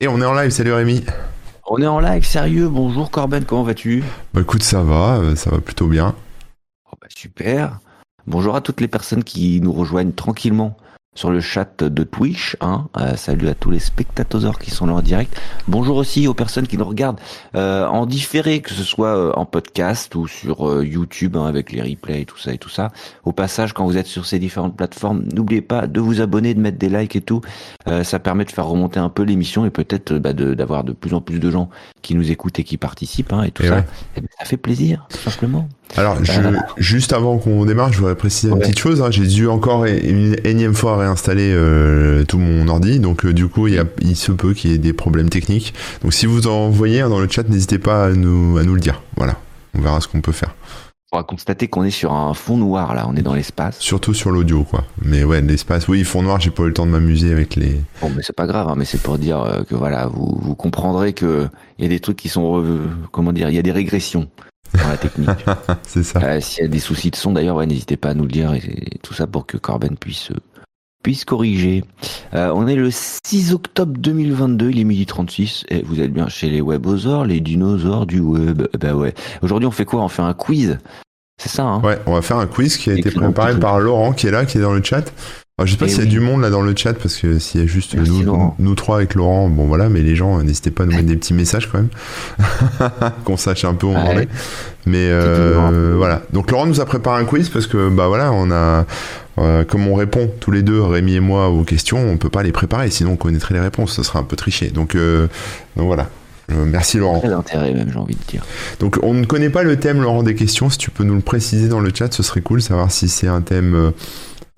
Et on est en live, salut Rémi. On est en live, sérieux. Bonjour Corben, comment vas-tu? Bah écoute, ça va, euh, ça va plutôt bien. oh bah Super. Bonjour à toutes les personnes qui nous rejoignent tranquillement sur le chat de Twitch. Hein. Euh, salut à tous les spectateurs qui sont là en direct. Bonjour aussi aux personnes qui nous regardent euh, en différé, que ce soit euh, en podcast ou sur euh, YouTube hein, avec les replays et tout ça et tout ça. Au passage, quand vous êtes sur ces différentes plateformes, n'oubliez pas de vous abonner, de mettre des likes et tout. Euh, ça permet de faire remonter un peu l'émission et peut-être bah, d'avoir de, plus en plus de gens qui nous écoutent et qui participent hein, et tout Et ça. ouais. Eh ça fait plaisir, tout simplement. Alors, je- juste avant qu'on démarre, je voudrais préciser une petite chose. hein. J'ai dû encore une énième fois réinstaller euh, tout mon ordi, donc euh, du coup, il, y a, il se peut qu'il y ait des problèmes techniques. Donc, si vous en voyez hein, dans le chat, n'hésitez pas à nous, à nous le dire. Voilà, on verra ce qu'on peut faire. On va constater qu'on est sur un fond noir là, on est dans l'espace. Surtout sur l'audio, quoi. Mais ouais, l'espace, oui, fond noir, j'ai pas eu le temps de m'amuser avec les. Bon, mais c'est pas grave, hein, mais c'est pour dire euh, que voilà, vous, vous comprendrez que il y a des trucs qui sont, euh, comment dire, il y a des régressions dans la technique. C'est ça. Euh, S'il y a des soucis de son, d'ailleurs, ouais, n'hésitez pas à nous le dire et, et tout ça pour que Corben puisse euh, puisse corriger. Euh, on est le 6 octobre 2022, il est midi 36 et vous êtes bien chez les webosaures, les dinosaures du web. Bah ouais. Aujourd'hui, on fait quoi? On fait un quiz. C'est ça, hein? Ouais, on va faire un quiz qui a été préparé par Laurent, qui est là, qui est dans le chat. Alors, je sais pas Eh s'il y a du monde là dans le chat, parce que s'il y a juste nous, trois avec Laurent, bon voilà, mais les gens, euh, n'hésitez pas à nous mettre des petits messages quand même, qu'on sache un peu où on en est. Mais euh, voilà. Donc Laurent nous a préparé un quiz parce que bah voilà, on a, euh, comme on répond tous les deux, Rémi et moi, aux questions, on peut pas les préparer, sinon on connaîtrait les réponses, ça serait un peu triché. Donc, euh, donc voilà. Merci Laurent. Très d'intérêt même, j'ai envie de dire. Donc on ne connaît pas le thème Laurent des questions, si tu peux nous le préciser dans le chat, ce serait cool savoir si c'est un thème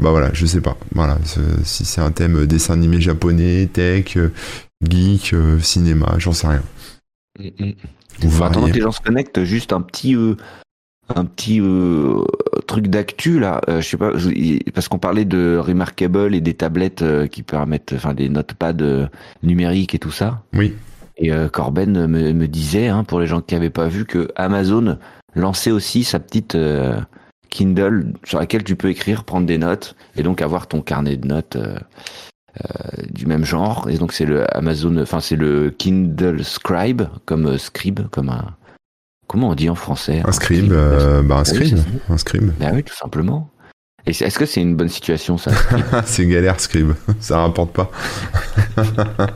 bah voilà, je sais pas. Voilà, si c'est un thème euh, dessin animé japonais, tech, euh, geek, euh, cinéma, j'en sais rien. Ou Bon, attendant que les gens se connectent, juste un petit euh, un petit euh, truc d'actu là. Euh, je sais pas, je- parce qu'on parlait de Remarkable et des tablettes euh, qui permettent, enfin des notepads euh, numériques et tout ça. Oui. Et euh, Corben me, me disait, hein, pour les gens qui n'avaient pas vu, que Amazon lançait aussi sa petite euh, Kindle sur laquelle tu peux écrire, prendre des notes et donc avoir ton carnet de notes. euh, euh, du même genre. Et donc c'est le Amazon enfin c'est le Kindle Scribe comme euh, scribe comme un comment on dit en français? Un scribe, bah un oui, scribe, un scribe. Bah oui tout simplement. Est-ce que c'est une bonne situation ça c'est galère scribe, ça rapporte pas.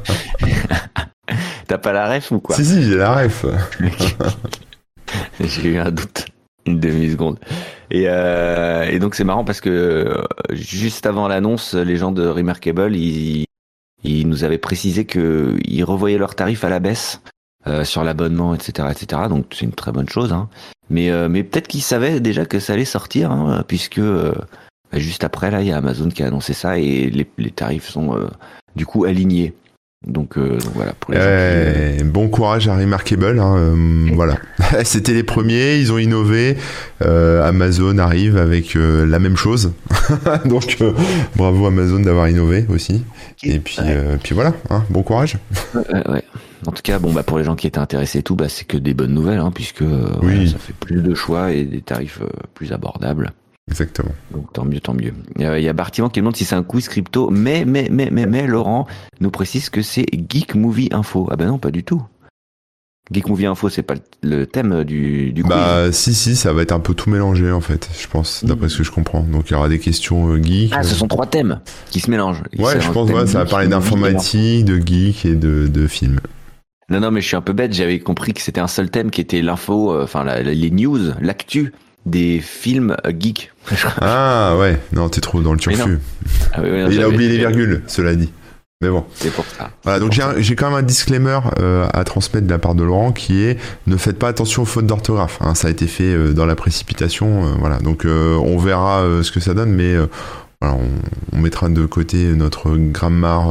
t'as pas la ref ou quoi? Si si, j'ai la ref. J'ai eu un doute, une demi-seconde. Et, euh, et donc c'est marrant parce que euh, juste avant l'annonce, les gens de Remarkable, ils, nous avaient précisé que ils revoyaient leurs tarifs à la baisse euh, sur l'abonnement, etc., etc. Donc c'est une très bonne chose. Hein. Mais, peut-être qu'ils savaient déjà que ça allait sortir, hein, puisque bah, juste après là, il y a Amazon qui a annoncé ça et les, tarifs sont du coup alignés. Donc, euh, donc voilà pour les gens qui, Eh, bon courage à Remarkable. hein, euh, voilà, c'était les premiers, ils ont innové. Euh, Amazon arrive avec euh, la même chose. Donc euh, bravo Amazon d'avoir innové aussi. Et puis, Ouais. euh, puis voilà, hein, bon courage. Ouais. En tout cas, bon, bah, pour les gens qui étaient intéressés et tout, bah, c'est que des bonnes nouvelles, hein, puisque euh, Oui. voilà, ça fait plus de choix et des tarifs euh, plus abordables. Exactement. Donc tant mieux, tant mieux. Il y a, il y a Bartiman qui demande si c'est un quiz crypto, mais, mais, mais, mais, mais, Laurent nous précise que c'est Geek Movie Info. Ah ben non, pas du tout. Geek Movie Info, c'est pas le- thème du, du quiz. Bah si si, ça va être un peu tout mélangé en fait, je pense, d'après ce que je comprends. Donc il y aura des questions euh, geek. Ah, ce sont trois thèmes qui se mélangent. Ouais, je pense ouais, ça va parler d'informatique, de geek et de, de films. Non, non, mais je suis un peu bête. J'avais compris que c'était un seul thème qui était l'info, euh, enfin les news, l'actu des films geeks. Ah ouais, non, t'es trop dans le turfu. Ah oui, oui, non, Il a oublié les virgules, cela dit. Mais bon. C'est pour ça. Voilà, donc j'ai quand même un disclaimer euh, à transmettre de la part de Laurent qui est ne faites pas attention aux fautes d'orthographe. hein, ça a été fait euh, dans la précipitation. euh, voilà, donc on verra ce que ça donne, mais voilà, on, on mettra de côté notre grammaire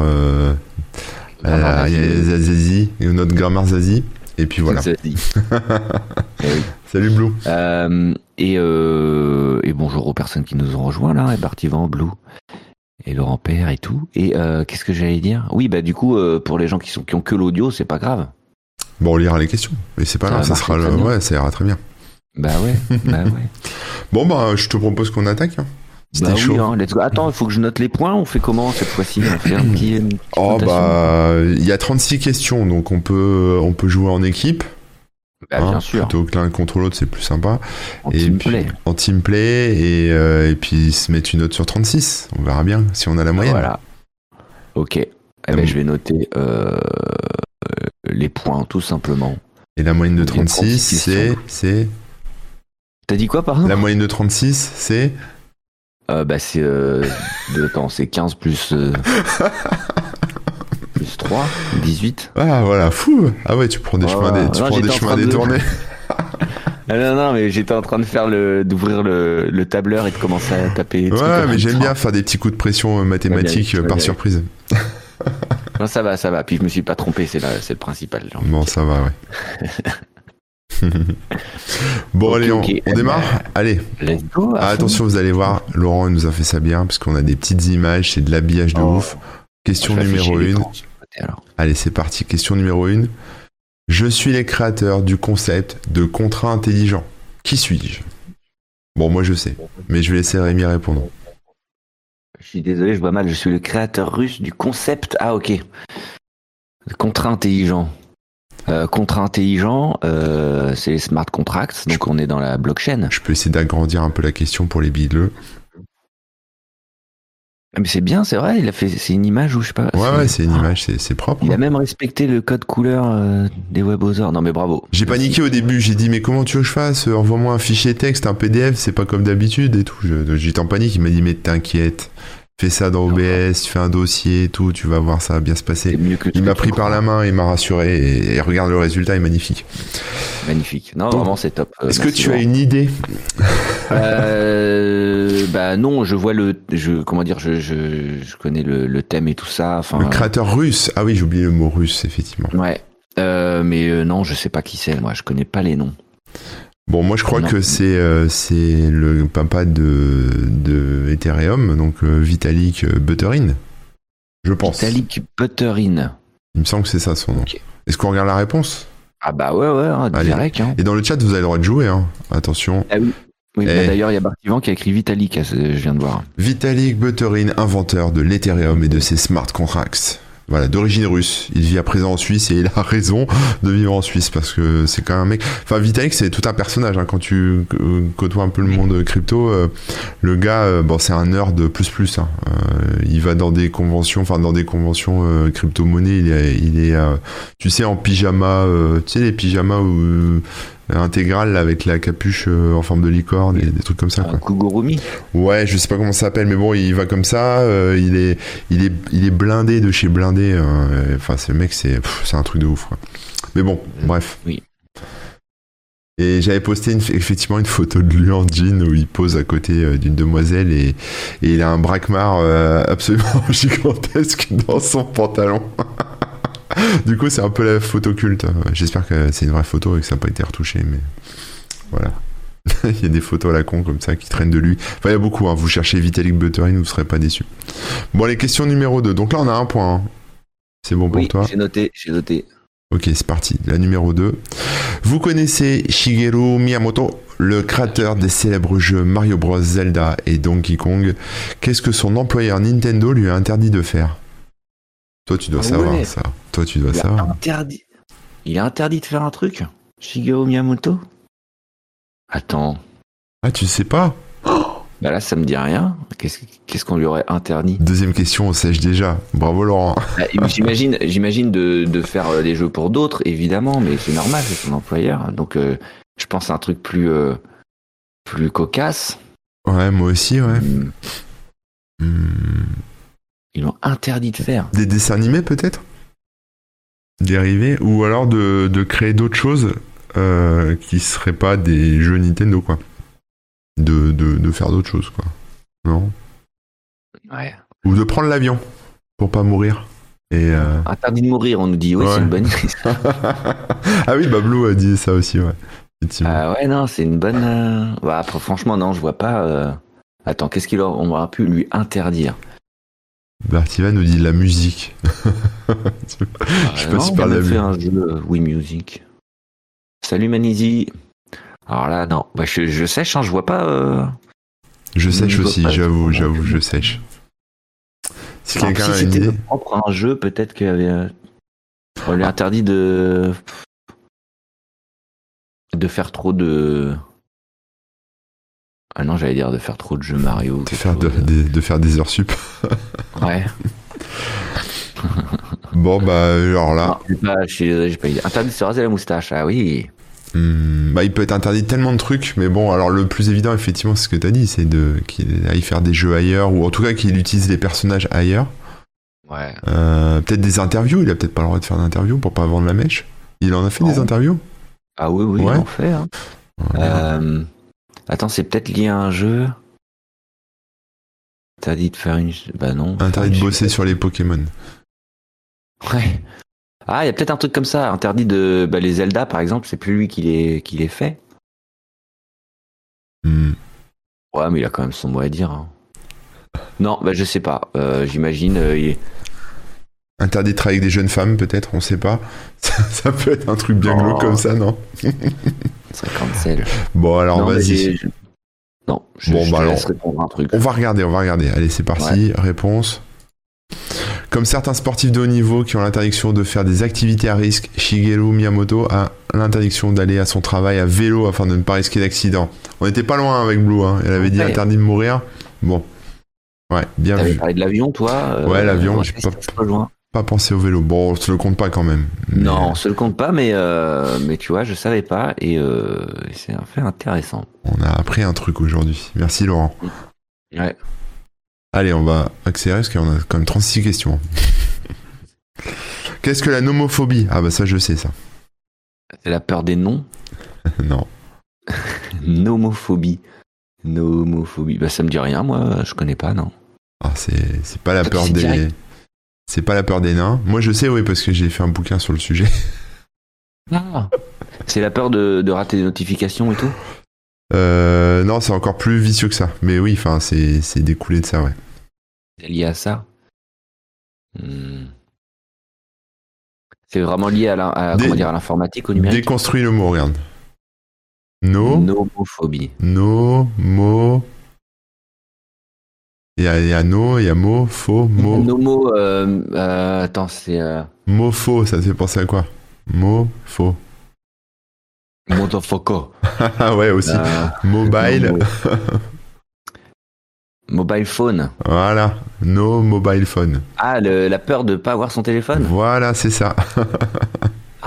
zazie, notre grammaire zazie. Et puis voilà. Dit. Eh oui. Salut Blue. Euh, et, euh, et bonjour aux personnes qui nous ont rejoints là, et Bartivan, Blue, et Laurent Père et tout. Et euh, qu'est-ce que j'allais dire? Oui, bah du coup, pour les gens qui sont qui ont que l'audio, c'est pas grave. Bon, on lira les questions. Mais c'est pas Ça grave, ça sera le... ouais, ça ira très bien. Bah ouais, bah ouais. Bon, bah, je te propose qu'on attaque. hein. C'était Bah chaud. oui, hein, let's go. Attends, il faut que je note les points. On fait comment cette fois-ci On fait un petit. une petite Oh bah, il y a 36 questions, donc on peut, on peut jouer en équipe. Bah, hein, bien sûr. Plutôt que l'un contre l'autre, c'est plus sympa. En et team puis, play. En team play, et, euh, et puis se mettre une note sur 36. On verra bien si on a la moyenne. Voilà. Ok. Eh ben, bon. je vais noter euh, les points, tout simplement. Et la moyenne de Il y a 36 36, c'est, questions. c'est, T'as dit quoi, pardon? La moyenne de 36, c'est, Euh, Bah, c'est. Euh, de, attends, c'est 15 plus. euh, plus 3, 18. ah voilà, fou. Ah ouais, tu prends des chemins, dé- tu non, prends des chemins de- détournés. Ah non, non, mais j'étais en train de faire le. d'ouvrir le, le tableur et de commencer à taper. des Ouais, mais j'aime temps. bien faire des petits coups de pression euh, mathématiques bien, euh, par bien. surprise. Non, ça va, ça va. Puis je me suis pas trompé, c'est c'est le principal. genre. Bon, ça va, ouais. bon, Ok, allez, on, démarre Allez, Let's go. à Ah, attention, vous allez voir, Laurent nous a fait ça bien, parce qu'on a des petites images, c'est de l'habillage de Oh. ouf. Question numéro afficher 1. l'écran sur le côté, alors. Allez, c'est parti. Question numéro 1. Je suis les créateurs du concept de contrat intelligent. Qui suis-je? Bon, moi je sais, mais je vais laisser Rémi répondre. Je suis désolé, je vois mal. Je suis le créateur russe du concept. Ah, ok. Le contrat intelligent. Euh, contrat intelligent, euh, c'est les smart contracts. Donc on est dans la blockchain. Je peux essayer d'agrandir un peu la question pour les bidleux. Ah, Mais c'est bien, c'est vrai. Il a fait. C'est une image où je sais pas. Ouais, ouais, c'est une image, c'est c'est propre. Il hein. a même respecté le code couleur euh, des WebOzor. Non mais bravo. J'ai paniqué au début, j'ai dit mais comment tu veux que je fasse Envoie-moi un fichier texte, un PDF, c'est pas comme d'habitude et tout. J'étais en panique, il m'a dit mais t'inquiète, fais ça dans OBS, fais un dossier et tout, tu vas voir ça va bien se passer. mieux que. ce Il m'a tu pris par la main, il m'a rassuré et, et regarde le résultat est magnifique. Magnifique. Non, Donc, vraiment c'est top. Euh, Est-ce que tu as une idée Euh, bah non, je vois le, je comment dire, je, je, je connais le, le thème et tout ça. Enfin, Le créateur russe, ah oui j'ai oublié le mot russe effectivement. ouais. Euh, mais euh, non, je sais pas qui c'est. Moi, je connais pas les noms. Bon moi je crois Non. que c'est euh, c'est le papa de, de Ethereum, donc euh, Vitalik euh, Buterin. Je pense. Vitalik Buterin. Il me semble que c'est ça son nom. Est-ce qu'on regarde la réponse? Ah bah ouais, ouais, hein, direct. Hein. Et dans le chat, vous avez le droit de jouer, hein. Attention. Ah oui. Oui, bah, d'ailleurs, il y a Bartivan qui a écrit Vitalik, je viens de voir. Vitalik Buterin, inventeur de l'Ethereum et de ses smart contracts. Voilà, d'origine russe. Il vit à présent en Suisse et il a raison de vivre en Suisse parce que c'est quand même un mec. Enfin, Vitalik, c'est tout un personnage. Hein. Quand tu euh, côtoies un peu le monde crypto, euh, le gars, euh, bon, c'est un nerd de plus plus. Hein. Il va dans des conventions, enfin dans des conventions crypto-monnaie. Il est, il est, tu sais, en pyjama. tu sais les pyjamas où, intégral là, avec la capuche euh, en forme de licorne et des trucs comme ça. Quoi. Kugurumi. Ouais, je sais pas comment ça s'appelle, mais bon, il va comme ça. euh, il est, il est, il est blindé de chez blindé. hein, euh, Enfin, ce mec, c'est, c'est un truc de ouf. Quoi. Mais bon, bref. Oui. Et j'avais posté une- effectivement une photo de lui en jean où il pose à côté euh, d'une demoiselle et, et il a un braquemar absolument gigantesque dans son pantalon. du coup, c'est un peu la photo culte. J'espère que c'est une vraie photo et que ça n'a pas été retouché, mais voilà. il y a des photos à la con comme ça qui traînent de lui. Enfin, il y a beaucoup. Hein. Vous cherchez Vitalik Buterin, vous ne serez pas déçus. Bon, les questions numéro 2. Donc là, on a un point. hein. C'est bon pour Oui, toi? j'ai noté, j'ai noté. Ok, c'est parti. La numéro 2. Vous connaissez Shigeru Miyamoto, le créateur des célèbres jeux Mario Bros, Zelda et Donkey Kong? Qu'est-ce que son employeur Nintendo lui a interdit de faire? Toi, tu dois Ah savoir ouais. ça. Toi, tu dois Il savoir. interdit. Il a interdit de faire un truc Shigeru Miyamoto? Attends. Ah, tu sais pas? Bah là, ça me dit rien. Qu'est-ce qu'on lui aurait interdit? Deuxième question, on sèche déjà. Bravo Laurent. Bah, J'imagine, j'imagine de, de faire euh, des jeux pour d'autres, évidemment, mais c'est normal, c'est son employeur. Donc, euh, je pense à un truc plus, euh, plus cocasse. Ouais, moi aussi, ouais. Hmm, Hmm. Ils l'ont interdit de faire. Des dessins animés peut-être? Dérivés Ou alors de, de créer d'autres choses euh, qui seraient pas des jeux Nintendo, quoi. De, de, de faire d'autres choses, quoi. Non? Ouais. Ou de prendre l'avion pour pas mourir. Et euh, Interdit de mourir, on nous dit. Oui, Ouais. c'est une bonne idée. ah oui, Bablou a dit ça aussi, ouais. Ah ouais, non, c'est une bonne. euh, bah, après, franchement, non, je vois pas. euh, Attends, qu'est-ce qu'il aura- on aura pu lui interdire? Bertiva nous dit la musique. Je sais pas si par la fait un jeu euh, Wii Music. Salut Manizi. Alors là, non, bah, je, je sèche, hein, je vois pas. euh, Je sèche aussi, j'avoue, j'avoue, je sèche. Si quelqu'un si c'était propre à un jeu, peut-être qu'il y avait. euh, On lui a interdit de. de faire trop de. Ah non, j'allais dire de faire trop de jeux Mario. De faire, de, de- de faire des heures sup. Ouais. Bon, bah, alors là, Non, j'ai pas, j'ai j'ai pas idée. Interdit de se raser la moustache, ah oui. hmm, bah, il peut être interdit de tellement de trucs, mais bon, alors le plus évident, effectivement, c'est ce que t'as dit, c'est de qu'il aille faire des jeux ailleurs, ou en tout cas qu'il utilise les personnages ailleurs. Ouais. Euh, peut-être des interviews, il a peut-être pas le droit de faire d'interviews pour pas vendre la mèche. Il en a fait des Non. interviews? Ah oui, oui, Ouais. on fait. Hein. Euh, attends, c'est peut-être lié à un jeu. T'as dit de faire une. Bah non. Interdit de bosser sur les Pokémon. Ouais. Ah, il y a peut-être un truc comme ça. Interdit de. Bah, les Zelda, par exemple, c'est plus lui qui les, qui les fait. Hmm. Ouais, mais il a quand même son mot à dire. hein. Non, bah, je sais pas. Euh, J'imagine. euh, il- Interdit de travailler avec des jeunes femmes, peut-être, on sait pas. Ça, ça peut être un truc bien Oh. glauque comme ça, non? serait cancel. Bon, alors vas-y. je- Non, je, Bon, je bah, te alors. laisse répondre un truc. On va regarder, on va regarder. Allez, c'est parti. Réponse. Comme certains sportifs de haut niveau qui ont l'interdiction de faire des activités à risque, Shigeru Miyamoto a l'interdiction d'aller à son travail à vélo afin de ne pas risquer d'accident. On était pas loin avec Blue, hein. elle avait dit Ouais. interdit de mourir. Bon. Ouais, bien vu. parlé de l'avion, toi euh, Ouais, l'avion, ouais, j'ai pas- se rejoint. Pas pensé au vélo. Bon, on se le compte pas quand même. Mais- Non, on se le compte pas, mais, euh, mais tu vois, je savais pas et euh, c'est un fait intéressant. On a appris un truc aujourd'hui. Merci Laurent. Ouais. Allez, on va accélérer parce qu'on a quand même 36 questions. Qu'est-ce que la nomophobie? Ah bah ça je sais ça. C'est la peur des noms? non. Nomophobie. Nomophobie. Bah, ça me dit rien, moi, je connais pas, non. Ah, c'est c'est pas la peur des direct. C'est pas la peur des nains. Moi je sais oui parce que j'ai fait un bouquin sur le sujet. Ah. C'est la peur de, de rater des notifications et tout Euh, non, c'est encore plus vicieux que ça. Mais oui, enfin c'est c'est découlé de ça ouais. C'est lié à ça Hmm. C'est vraiment lié à la- à, Des- comment dire, à l'informatique, au numérique Déconstruis le mot, regarde. No, Nomophobie. no, mo. Il y a, il y a no, il y a mo, faux, mo. Nomo, euh, euh, attends, c'est euh, Mot faux, ça te fait penser à quoi? Mot faux. Motherfucker. Ah ouais aussi. Euh, Mobile. Mobile phone. Voilà. No mobile phone. Ah, le- la peur de pas avoir son téléphone? Voilà, c'est ça.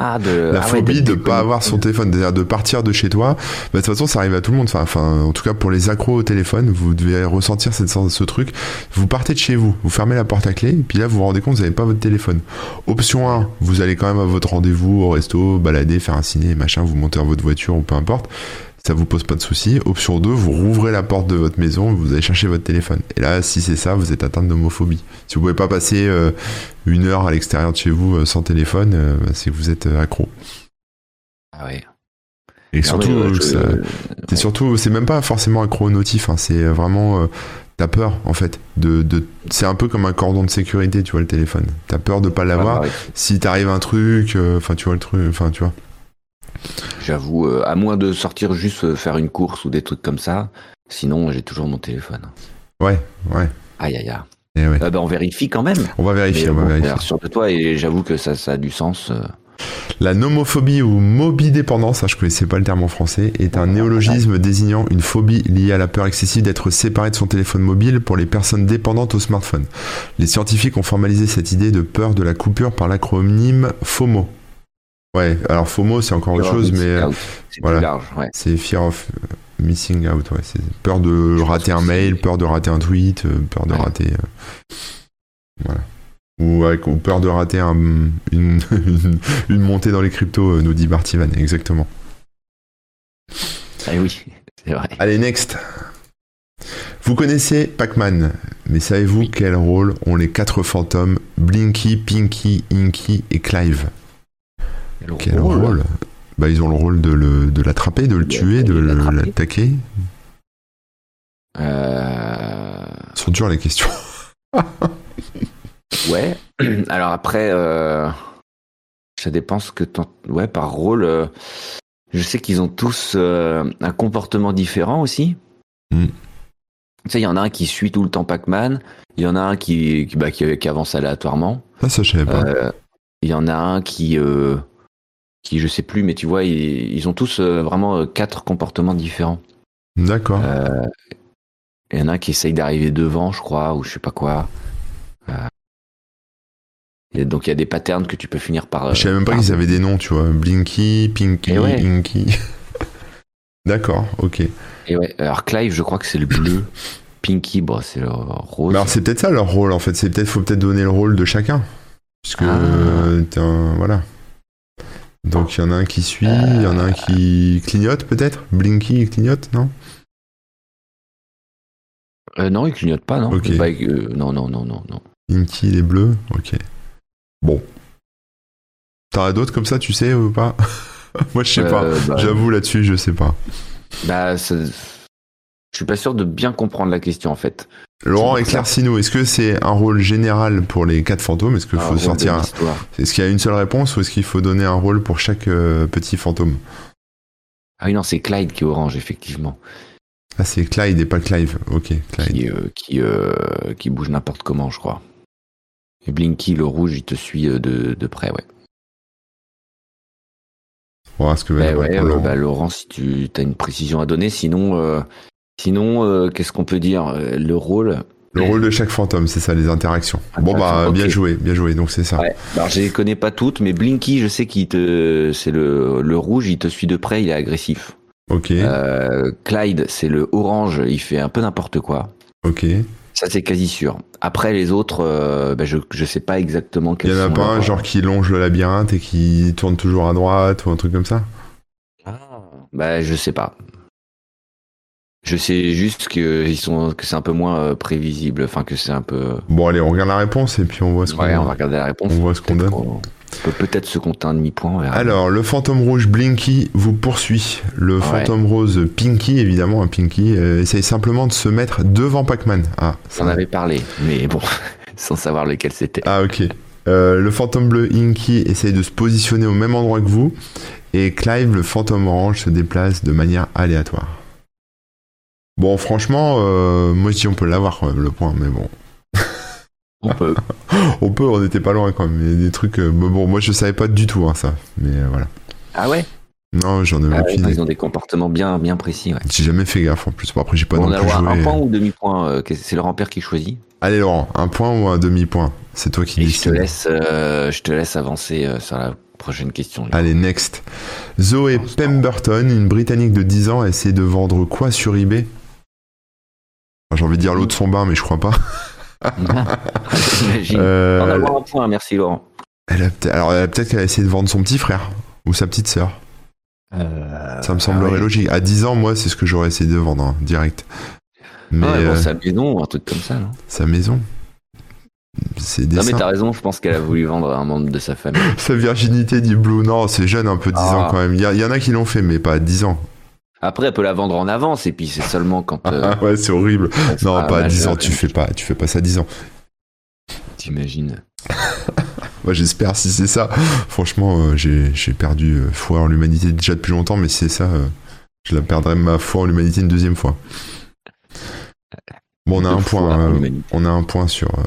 Ah, de La ah phobie de pas déconnecté. avoir son téléphone, c'est-à-dire de partir de chez toi. Bah, de toute façon, ça arrive à tout le monde. Enfin, enfin, en tout cas, pour les accros au téléphone, vous devez ressentir cette, ce truc. Vous partez de chez vous, vous fermez la porte à clé, et puis là, vous vous rendez compte, vous n'avez pas votre téléphone. Option 1, vous allez quand même à votre rendez-vous au resto, balader, faire un ciné, machin, vous montez dans votre voiture ou peu importe. Ça vous pose pas de soucis. Option 2, vous rouvrez la porte de votre maison, vous allez chercher votre téléphone. Et là, si c'est ça, vous êtes atteint d'homophobie. Si vous pouvez pas passer euh, une heure à l'extérieur de chez vous euh, sans téléphone, euh, bah, c'est que vous êtes accro. Ah ouais. Et surtout, Non, je- ça- c'est surtout, c'est même pas forcément accro au notif, hein, c'est vraiment, euh, t'as peur en fait. De, de, c'est un peu comme un cordon de sécurité, tu vois, le téléphone. T'as peur de pas l'avoir. Ah, ouais. Si t'arrive un truc, enfin, tu vois le truc, enfin, tu vois. J'avoue, euh, à moins de sortir juste euh, faire une course ou des trucs comme ça, sinon j'ai toujours mon téléphone. Ouais, ouais. Aïe aïe aïe. Et ouais. Ah bah, on vérifie quand même. On va vérifier, on va vérifier. de toi et j'avoue que ça, ça a du sens. euh. La nomophobie ou mobidépendance, hein, je connaissais pas le terme en français, est un néologisme désignant une phobie liée à la peur excessive d'être séparé de son téléphone mobile pour les personnes dépendantes au smartphone. Les scientifiques ont formalisé cette idée de peur de la coupure par l'acronyme FOMO. Ouais, alors FOMO c'est encore autre chose, mais euh, c'est voilà. large. Ouais. c'est Fear of Missing Out, ouais, c'est peur de rater un mail, peur de rater un tweet, euh, peur de Ouais. rater... euh, Voilà. Ou, avec, ou peur de rater un- une, une, une montée dans les cryptos, euh, nous dit Bartivan, exactement. Ah oui, c'est vrai. Allez, next. Vous connaissez Pac-Man, mais savez-vous quel rôle ont les quatre fantômes Blinky, Pinky, Inky et Clive? Quel rôle, Bah, ils ont le rôle de le- de l'attraper, de le tuer, de l'attraper. l'attaquer. Euh, Ils sont durs les questions. Ouais. Alors après, euh, ça dépend ce que t'en- Ouais, par rôle. euh, Je sais qu'ils ont tous euh, un comportement différent aussi. Mm. Tu sais, il y en a un qui suit tout le temps Pac-Man. Il y en a un qui, qui, bah, qui, qui avance aléatoirement. Ah, ça, je savais pas. Euh, Il y en a un qui, euh, qui, je sais plus, mais tu vois, ils, ils ont tous euh, vraiment euh, quatre comportements différents. D'accord. Euh, Il y en a un qui essaye d'arriver devant, je crois, ou je sais pas quoi. Euh, et donc il y a des patterns que tu peux finir par. euh, je savais même pas par- qu'ils avaient des noms, tu vois. Blinky, Pinky, ouais. Inky. D'accord, ok. Et ouais, alors Clive, je crois que c'est le bleu. Pinky, bon, c'est le rose. Alors c'est peut-être ça leur rôle en fait. C'est peut-être faut peut-être donner le rôle de chacun, puisque Ah. euh, voilà. Donc il y en a un qui suit, il y en a un qui clignote peut-être? Blinky il clignote, non? Euh, non, il clignote pas, non. Ok. Bah, euh, non, non, non, non, non. Inky il est bleu, ok. Bon. T'en as d'autres comme ça, tu sais ou pas? Moi je sais pas. Euh, bah, J'avoue là-dessus, je sais pas. bah, je suis pas sûr de bien comprendre la question en fait. Laurent, C'est éclaircis-nous. Est-ce que c'est un rôle général pour les quatre fantômes? Est-ce qu'il faut sortir un... Est-ce qu'il y a une seule réponse ou est-ce qu'il faut donner un rôle pour chaque euh, petit fantôme? Ah oui, non, c'est Clyde qui est orange, effectivement. Ah, c'est Clyde et pas Clive. Ok, Clyde. Qui, euh, qui, euh, qui bouge n'importe comment, je crois. Et Blinky, le rouge, il te suit de, de près, ouais. On va voir ce que va Bah ouais, Laurent. bah, Laurent, si tu as une précision à donner, sinon, euh, sinon euh, qu'est-ce qu'on peut dire Euh, Le rôle. Le rôle de chaque fantôme, c'est ça, les interactions. Bon bah, bien joué, bien joué. Donc c'est ça. Ouais. Alors, je les connais pas toutes, mais Blinky, je sais qu'il te, c'est le, le rouge, il te suit de près, il est agressif. Ok, Euh, Clyde, c'est le orange, il fait un peu n'importe quoi. ok. Il Ça, c'est quasi sûr. Après, les autres, euh, bah, je, je sais pas exactement y quels en a pas un genre qui longe le labyrinthe et qui tourne toujours à droite ou un truc comme ça? Ah. Bah, je sais pas. Je sais juste que ils sont, que c'est un peu moins euh, prévisible. Enfin, que c'est un peu. Bon allez, on regarde la réponse et puis on voit ce qu'on Ouais, on va regarder la réponse. on voit ce qu'on donne. On peut peut-être se compter un demi-point. on verra. Alors, le fantôme rouge Blinky vous poursuit. Le Ouais. fantôme rose Pinky, évidemment, un Pinky, euh, essaye simplement de se mettre devant Pac-Man. Ah, ça J'en avais parlé, mais bon, sans savoir lequel c'était. Ah ok. Euh, le fantôme bleu Inky essaye de se positionner au même endroit que vous. Et Clive, le fantôme orange, se déplace de manière aléatoire. Bon, franchement, euh, moi dis on peut l'avoir quand même, le point, mais bon. On peut. On peut, on était pas loin quand même. Il y a des trucs. euh, bon, moi je savais pas du tout hein, ça. Mais euh, voilà. Ah ouais? Non, j'en ai Ah aucune. Ils ont des comportements bien, bien précis. Ouais. J'ai jamais fait gaffe en plus. Bon, après, j'ai pas Bon, on non a plus joué. un point ou demi-point. c'est Laurent Père qui choisit? Allez, Laurent, un point ou un demi-point C'est toi qui Et je te décides. laisse, je te laisse avancer sur la prochaine question. Allez, next. Zoé Pemberton, une Britannique de 10 ans, essaie de vendre quoi sur eBay? J'ai envie de dire l'eau de son bain, mais je crois pas. J'imagine. Euh, On a un point, merci Laurent. elle a peut-être- alors, elle a peut-être qu'elle a essayé de vendre son petit frère ou sa petite sœur. Ça me semblerait ah ouais. logique. À 10 ans, moi, c'est ce que j'aurais essayé de vendre, hein, direct. Mais Ouais, bon, euh, sa maison ou un truc comme ça, non? sa maison, c'est Non, mais t'as raison, je pense qu'elle a voulu vendre un membre de sa famille. Sa virginité dit Blue. Non, c'est jeune, un peu 10 Ah. ans quand même. Il y, y en a qui l'ont fait, mais pas à 10 ans. Après, elle peut la vendre en avance, et puis c'est seulement quand. euh, Ah ouais, c'est horrible. Non, pas à 10 ans, majeure, tu fais pas, tu fais pas ça à 10 ans. T'imagines. Moi, j'espère si c'est ça. Franchement, euh, j'ai perdu euh, foi en l'humanité déjà depuis longtemps, mais si c'est ça, euh, je la perdrai ma foi en l'humanité une deuxième fois. Bon, on a un point. euh, on a un point sur. euh,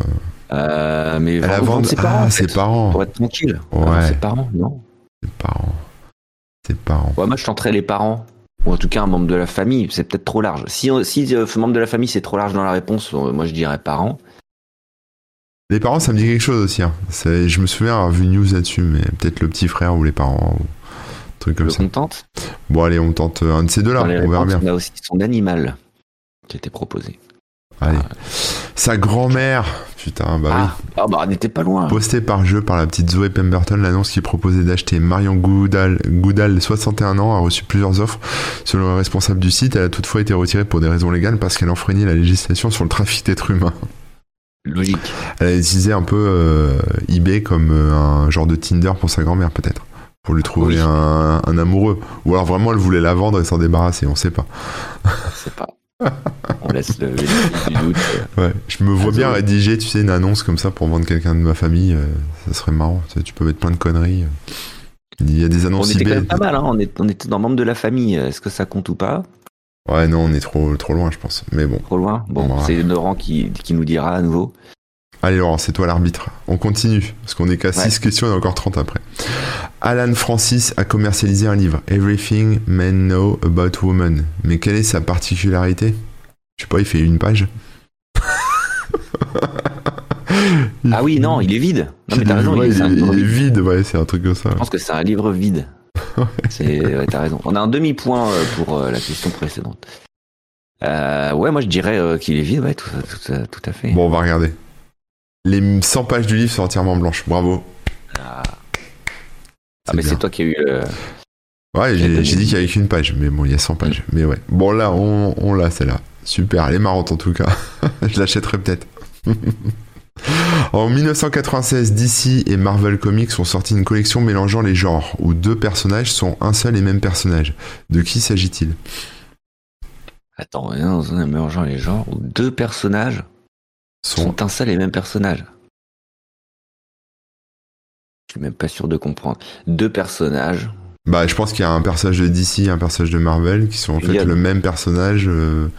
Euh, mais elle vendre, ses parents. Ah, en ses fait, parents. Pour être tranquille. Ouais. Vendre Ses parents, non? Ses parents. Ses parents. Ouais, moi, je tenterais les parents. Ou en tout cas, un membre de la famille, c'est peut-être trop large. Si, si euh, membre de la famille, c'est trop large dans la réponse, euh, moi, je dirais parents. Les parents, ça me dit quelque chose aussi. hein. Je me souviens avoir vu une news là-dessus, mais peut-être le petit frère ou les parents ou un truc comme Le ça. contente? Bon, allez, on tente euh, un de ces deux-là. On verra bien. On a aussi son animal qui était proposé. Allez. Sa grand-mère. Putain, bah oui. ah, ah, bah, on n'était pas loin. Posté par jeu par la petite Zoé Pemberton, l'annonce qui proposait d'acheter Marion Goudal, Goudal, 61 ans, a reçu plusieurs offres. Selon le responsable du site, elle a toutefois été retirée pour des raisons légales parce qu'elle enfreignait la législation sur le trafic d'êtres humains. Logique. Elle a utilisé un peu euh, eBay comme euh, un genre de Tinder pour sa grand-mère peut-être. Pour lui trouver Oui. un, un amoureux. Ou alors vraiment elle voulait la vendre et s'en débarrasser, on sait pas. C'est pas. On laisse le du doute. Ouais, je me vois bien rédiger, tu sais, une annonce comme ça pour vendre quelqu'un de ma famille. euh, ça serait marrant. Tu, sais, tu peux mettre plein de conneries. Il y a des On annonces était quand même pas mal, hein. on, est- on était dans membre de la famille. Est-ce que ça compte ou pas? Ouais, non, on est trop, trop loin, je pense. Mais bon. Trop loin? Bon, c'est Laurent qui, qui nous dira à nouveau. Allez, Laurent, c'est toi l'arbitre. On continue, parce qu'on est qu'à 6 questions et encore 30 après. Alan Francis a commercialisé un livre, Everything Men Know About Women. Mais quelle est sa particularité? Je sais pas, il fait une page. Il Ah oui, non, il est vide. Non, mais il t'as est- raison, ouais, il est, il est- livre il est vide. ouais, c'est un truc comme ça. Je pense que c'est un livre vide. Ouais, t'as raison. On a un demi-point euh, pour euh, la question précédente. Euh, ouais, moi je dirais qu'il est vide, ouais, tout, tout, tout, tout à fait. Bon, on va regarder. Les 100 pages du livre sont entièrement blanches. Bravo. Ah, mais c'est toi qui as eu le. Ouais, J'ai dit qu'il y avait qu'une page, mais bon, il y a 100 pages. Mais ouais. Bon, là, on, on l'a, celle-là. Super, elle est marrante en tout cas. Je l'achèterai peut-être. en 1996, DC et Marvel Comics ont sorti une collection mélangeant les genres, où deux personnages sont un seul et même personnage. De qui s'agit-il? Attends, dans un mélangeant les genres où deux personnages Sont sont un seul et même personnage. Je suis même pas sûr de comprendre. Deux personnages. Bah, je pense qu'il y a un personnage de DC et un personnage de Marvel qui sont en fait le même personnage euh,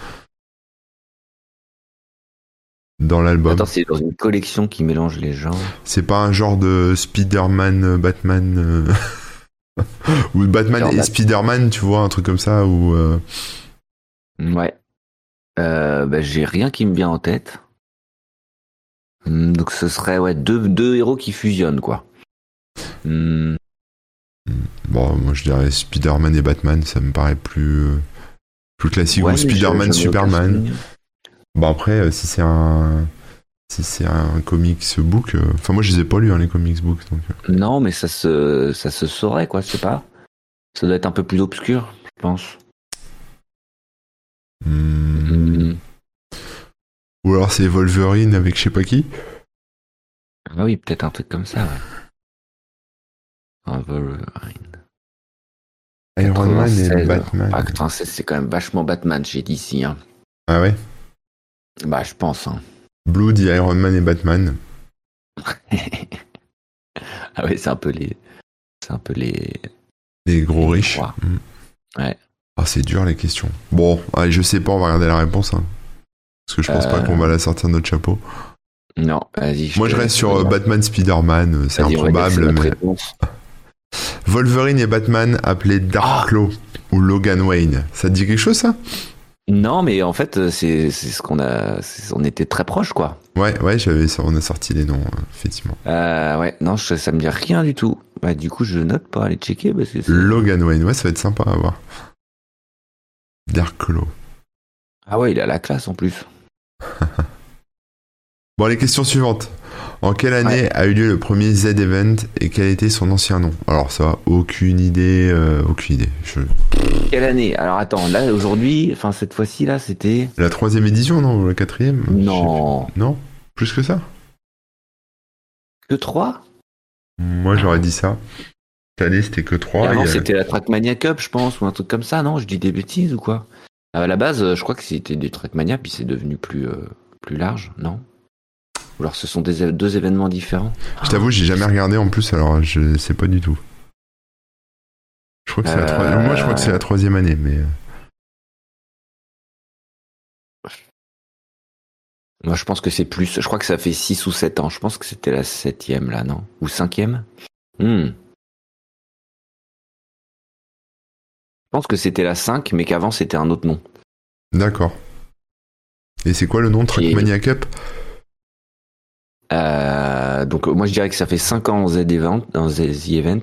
dans l'album. Attends, c'est dans une collection qui mélange les genres. C'est pas un genre de Spider-Man, euh, Batman. euh, ou Batman Genre et Spider-Man, tu vois, un truc comme ça, ou. euh, Ouais. Bah, j'ai rien qui me vient en tête. Hmm, Donc ce serait ouais deux, deux héros qui fusionnent quoi. Hmm, Bon, moi je dirais Spider-Man et Batman, ça me paraît plus. plus classique. ouais, ou Spider-Man, Superman. Bon, après, euh, si c'est un. Si c'est un comics book. euh, Enfin, moi je les ai pas lus, hein, les comics books. Donc, euh, Non, mais ça se ça se saurait quoi, je sais pas. Ça doit être un peu plus obscur, je pense. hmm. Hmm. Ou alors c'est Wolverine avec je sais pas qui. Ah oui, peut-être un truc comme ça. Ouais. Un Wolverine. Iron Man et 96. Batman. Ah, 96, c'est quand même vachement Batman chez DC. Hein. Ah ouais? Bah, je pense. Hein. Blue dit Iron Man et Batman. ah oui, c'est un peu les. C'est un peu les. Les gros Les riches. Hmm. Ouais. Ah, c'est dur les questions. Bon, allez, je sais pas, on va regarder la réponse. hein. Parce que je pense pas Euh, qu'on va la sortir de notre chapeau. Non, vas-y. Moi, je te reste sur euh. Batman Spider-Man, euh, c'est improbable, mais. Wolverine et Batman appelés Ah Darklo ou Logan Wayne. Ça te dit quelque chose, ça? Non, mais en fait, c'est ce qu'on a. On était très proches, quoi. Ouais, ouais, j'avais, on a sorti les noms, effectivement. Euh, ouais, non, je- ça me dit rien du tout. Bah, du coup, je note pas aller checker parce que Logan Wayne, ouais, ça va être sympa à voir. Darklo. Ah ouais, il a la classe en plus. Bon, les questions suivantes. En quelle année a eu lieu le premier Z-Event et quel était son ancien nom? Alors ça, aucune idée, euh, aucune idée. Je- Quelle année? Alors attends, là aujourd'hui, enfin cette fois-ci là, c'était La troisième édition, non Ou la quatrième? Non plus. Non? Plus que ça? Que 3 Moi, j'aurais dit ça. Cette année, c'était que 3. Avant c'était la Trackmania Cup, je pense, ou un truc comme ça, non? Je dis des bêtises ou quoi? À la base, euh, je crois que c'était des Trackmania, puis c'est devenu plus euh, plus large, non? Ou alors ce sont des deux événements différents? Je t'avoue, j'ai jamais regardé en plus, alors je sais pas du tout. Je crois que c'est la, troi- Euh. Moi, je crois que c'est la troisième année, mais. Moi, je pense que c'est plus. Je crois que ça fait 6 ou 7 ans. Je pense que c'était la septième, là, non? Ou cinquième? Hmm. Pense que c'était la 5, mais qu'avant, c'était un autre nom. D'accord. Et c'est quoi le nom Trackmania Cup? Euh, donc, moi, je dirais que ça fait 5 ans en Z-Event, en Z Event,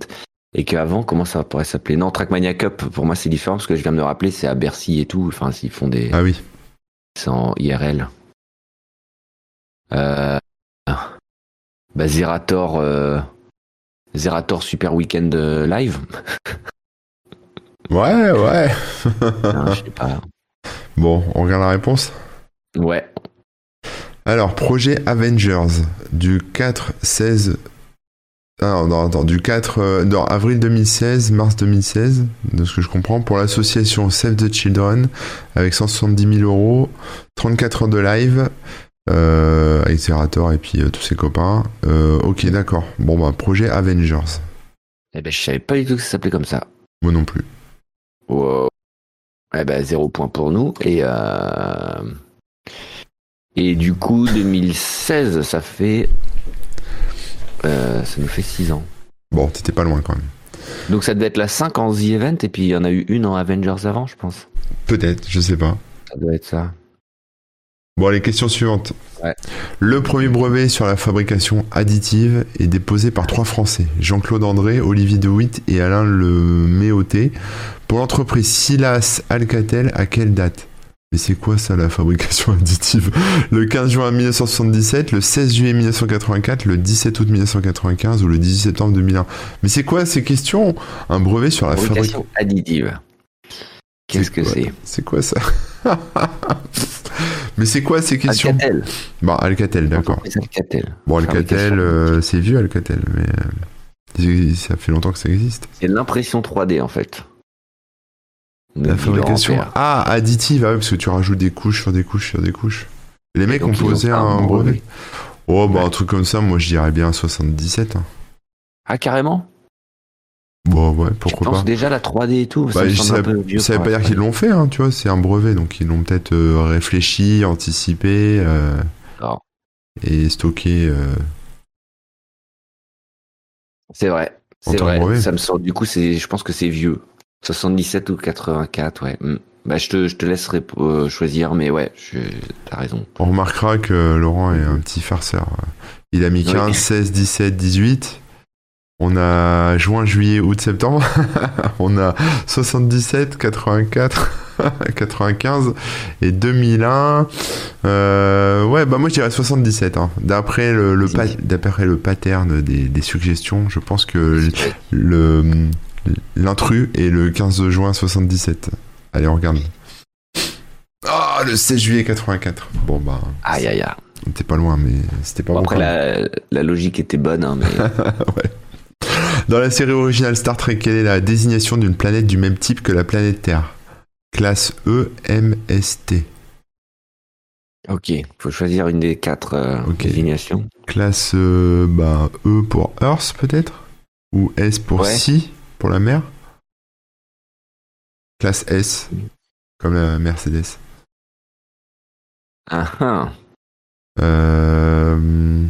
et qu'avant, comment ça pourrait s'appeler? Non, Trackmania Cup, pour moi, c'est différent, parce que je viens de me rappeler, c'est à Bercy et tout. Enfin, s'ils font des. Ah oui. C'est en IRL. Euh... Bah, Zerator, euh... Zerator Super Weekend euh, Live. Ouais, ouais. Non, je sais pas. bon, on regarde la réponse. Ouais. Alors, projet Avengers du 4-16. Ah, non, attends, du 4 euh, non, avril 2016, mars 2016, de ce que je comprends, pour l'association Save the Children, avec 170 000 euros, 34 heures de live, euh, avec Zerator et puis euh, tous ses copains. Euh, ok, d'accord. Bon, bah, projet Avengers. Eh ben, je savais pas du tout que ça s'appelait comme ça. Moi non plus. Wow. Eh ben, zéro point pour nous. Et, euh, et du coup, 2016, ça fait. euh, ça nous fait 6 ans. Bon, t'étais pas loin quand même. Donc ça devait être la 5 en The Event, et puis il y en a eu une en Avengers avant, je pense. Peut-être, je sais pas. Ça doit être ça. Bon, les questions suivantes. Ouais. Le premier brevet sur la fabrication additive est déposé par trois Français, Jean-Claude André, Olivier De Witt et Alain Le Méoté, pour l'entreprise Silas Alcatel à quelle date? Mais c'est quoi ça, la fabrication additive? Le 15 juin 1977, le 16 juillet 1984, le 17 août 1995 ou le 18 septembre 2001 Mais c'est quoi ces questions? Un brevet sur la fabrication... Additive. Qu'est-ce que c'est? C'est quoi ça? Mais c'est quoi ces questions Alcatel. Bon, Alcatel, d'accord. Alcatel. Bon, Alcatel, euh, c'est vieux Alcatel, mais euh, ça fait longtemps que ça existe. C'est l'impression 3D en fait. La fabrication. Ah, additive, ah ouais, parce que tu rajoutes des couches sur des couches sur des couches. Les mecs ont posé un brevet. brevet. Oh, bah Ouais. un truc comme ça, moi je dirais bien 77. hein. Ah carrément? Bon, ouais, Je pourquoi pense pas. déjà la 3D et tout. ça Bah, me je semble savais, un peu vieux ça veut pour pas dire qu'ils 3D. l'ont fait, hein, tu vois, c'est un brevet, donc ils l'ont peut-être euh, réfléchi, anticipé euh, et stocké. euh, C'est vrai. C'est vrai. brevet. Ça me sort. Du coup. Je pense que c'est vieux. 77 ou 84, ouais. Hmm. Bah, je te, je te laisserai choisir, mais ouais, je... t'as raison. On remarquera que Laurent est un petit farceur. Il a mis Oui. 15, 16, 17, 18. On a juin, juillet, août, septembre. On a 77, 84, 95 et 2001. Euh, ouais, bah moi je dirais 77. hein. D'après le, le pa- pattern des, des suggestions, je pense que le l'intrus est le 15 juin 77. Allez, on regarde. Ah, le 16 juillet 84. Bon bah, Aïe, aïe, aïe. on était pas loin, mais c'était pas Bon, bon. après, même. la, la logique était bonne, hein, mais. Ouais. Dans la série originale Star Trek, quelle est la désignation d'une planète du même type que la planète Terre? Classe E, M, S, T. ok, faut choisir une des quatre euh, désignations. Classe euh, bah, E pour Earth peut-être? Ou S pour Ouais. Sea pour la mer? Classe S, comme la Mercedes. Ah, ah. Euh,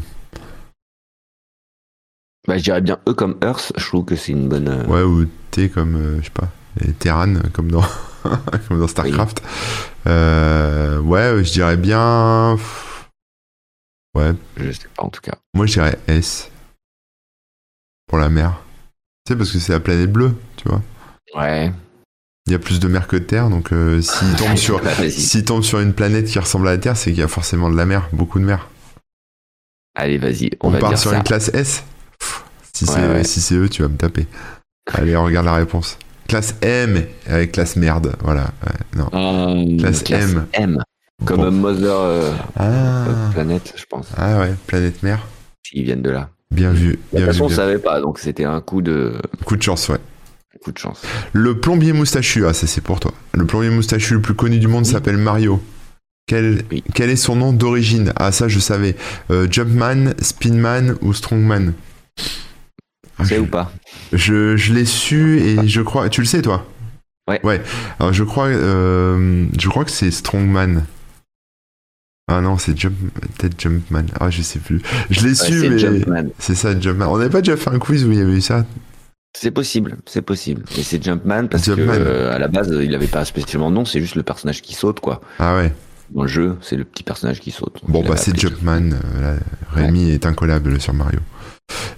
Bah, je dirais bien E comme Earth. Je trouve que c'est une bonne. euh, ouais, ou T comme, euh, je sais pas, et Terran comme dans, comme dans StarCraft. Euh, ouais, je dirais bien. Ouais, Je sais pas en tout cas. Moi, je dirais S. Pour la mer. Tu sais, parce que c'est la planète bleue, tu vois. Ouais. Il y a plus de mer que de terre, donc euh, s'il tombe, sur, Bah, s'il tombe sur une planète qui ressemble à la Terre, c'est qu'il y a forcément de la mer, beaucoup de mer. Allez, vas-y. On, On, va part dire sur ça. une classe S Si Ouais, c'est ouais. si c'est eux, tu vas me taper. Allez, on regarde la réponse. Classe M avec classe merde, voilà. ouais, non. Hum, Classe M. M. Comme Bon. un Mother euh, Ah. Planète, je pense. ah ouais, planète mer. S'ils viennent de là. Bien vu. De toute façon, on savait pas, donc c'était un coup de. Coup de chance, ouais. coup de chance. Le plombier moustachu, ah ça c'est pour toi. Le plombier moustachu le plus connu du monde Oui. s'appelle Mario. Quel, Oui. quel est son nom d'origine? Ah ça je savais. Euh, Jumpman, Spinman ou Strongman? C'est je, ou pas je, je l'ai su et je crois... Tu le sais toi Ouais. Ouais. Alors je crois, euh, je crois que c'est Strongman. Ah non, c'est Jump, peut-être Jumpman. Ah je sais plus. Je l'ai Ouais, su mais Jumpman. c'est ça Jumpman. On n'avait pas déjà fait un quiz où il y avait eu ça C'est possible, c'est possible. Et c'est Jumpman parce Jumpman. que euh, à la base, il avait pas spécialement de nom, c'est juste le personnage qui saute, quoi. Ah ouais. Dans le jeu, c'est le petit personnage qui saute. Bon, bah, c'est Jumpman. euh, là, Rémi est incollable sur Mario.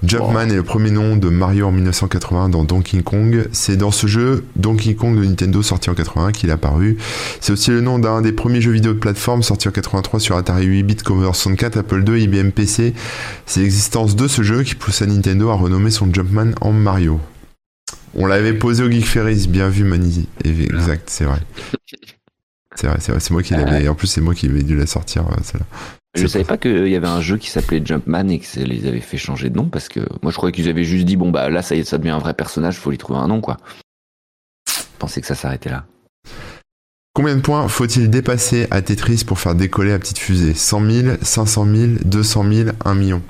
Jumpman Wow. est le premier nom de Mario en 1980 dans Donkey Kong. C'est dans ce jeu, Donkey Kong de Nintendo, sorti en 81, qu'il est apparu. C'est aussi le nom d'un des premiers jeux vidéo de plateforme sorti en 83 sur Atari 8 bits, Commodore 64, Apple II, IBM PC. C'est l'existence de ce jeu qui poussa Nintendo à renommer son Jumpman en Mario. On l'avait posé au Geek Ferris, bien vu Mani. Exact, c'est vrai. C'est vrai, c'est vrai, c'est moi qui l'avais. En plus, c'est moi qui avais dû la sortir, euh, celle-là. Je savais pas qu'il y avait un jeu qui s'appelait Jumpman et que ça les avait fait changer de nom parce que moi je croyais qu'ils avaient juste dit bon bah là ça y est ça devient un vrai personnage faut lui trouver un nom quoi. Je pensais que ça s'arrêtait là. Combien de points faut-il dépasser à Tetris pour faire décoller la petite fusée? 100 000, 500 000, 200 000, 1 million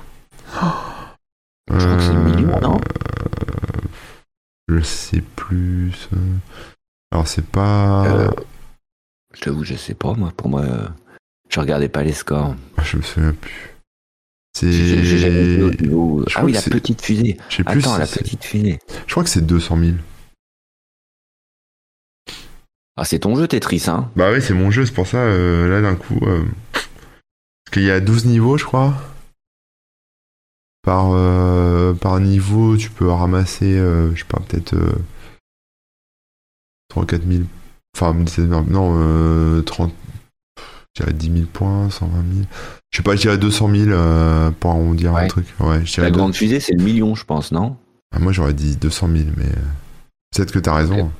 Je crois que c'est le Euh, million non? Je sais plus. euh. Alors c'est pas. Euh, je t'avoue, je sais pas, moi. Pour moi, euh, je regardais pas les scores. Ah, Je me souviens plus. C'est. Ah oui, la petite fusée. Je sais plus. Attends, si la petite fusée. Je crois que c'est 200 000. Ah, c'est ton jeu Tetris, hein Bah oui, c'est mon jeu, c'est pour ça, euh, là d'un coup. euh, Parce qu'il y a 12 niveaux, je crois. Par, euh, par niveau, tu peux ramasser, je sais pas, peut-être. Euh, 3 4 000. Enfin, non, euh, 30. Je dirais 10 000 points, 120 000. Je sais pas, je dirais 200 000 euh, pour arrondir un truc. Ouais, La deux- grande fusée, c'est le million, je pense, non? Ah, moi j'aurais dit 200 000, mais. euh, Peut-être que t'as raison.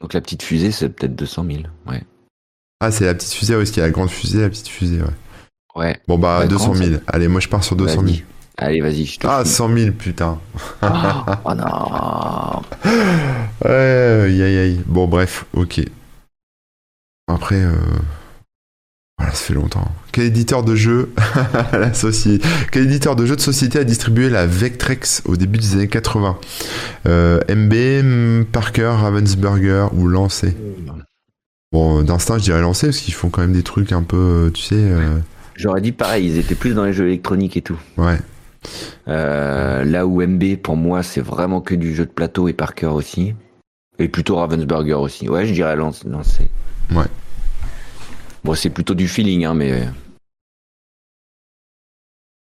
Donc la petite fusée, c'est peut-être 200 000. Ouais. Ah, c'est la petite fusée, ouais, parce qu'il y a la grande fusée, la petite fusée, ouais. Ouais. Bon, bah, La 200 grande, 000. Allez, moi je pars sur 200 000. Vas-y. Allez, vas-y, je te Ah, file. 100 000, putain. Oh, oh non Ouais, aïe, aïe, aïe. Bon, bref, ok. Après, euh... voilà, ça fait longtemps. Quel éditeur de jeu, la société, quel éditeur de jeu de société a distribué la Vectrex au début des années 80 euh, MB, Parker, Ravensburger ou Lancé? Bon, d'instinct, je dirais Lancé parce qu'ils font quand même des trucs un peu, euh, tu sais, euh, J'aurais dit pareil, ils étaient plus dans les jeux électroniques et tout. ouais. Euh, là où MB, pour moi, c'est vraiment que du jeu de plateau et Parker aussi. Et plutôt Ravensburger aussi. Ouais, je dirais lancer. Ouais. Bon, c'est plutôt du feeling, hein, mais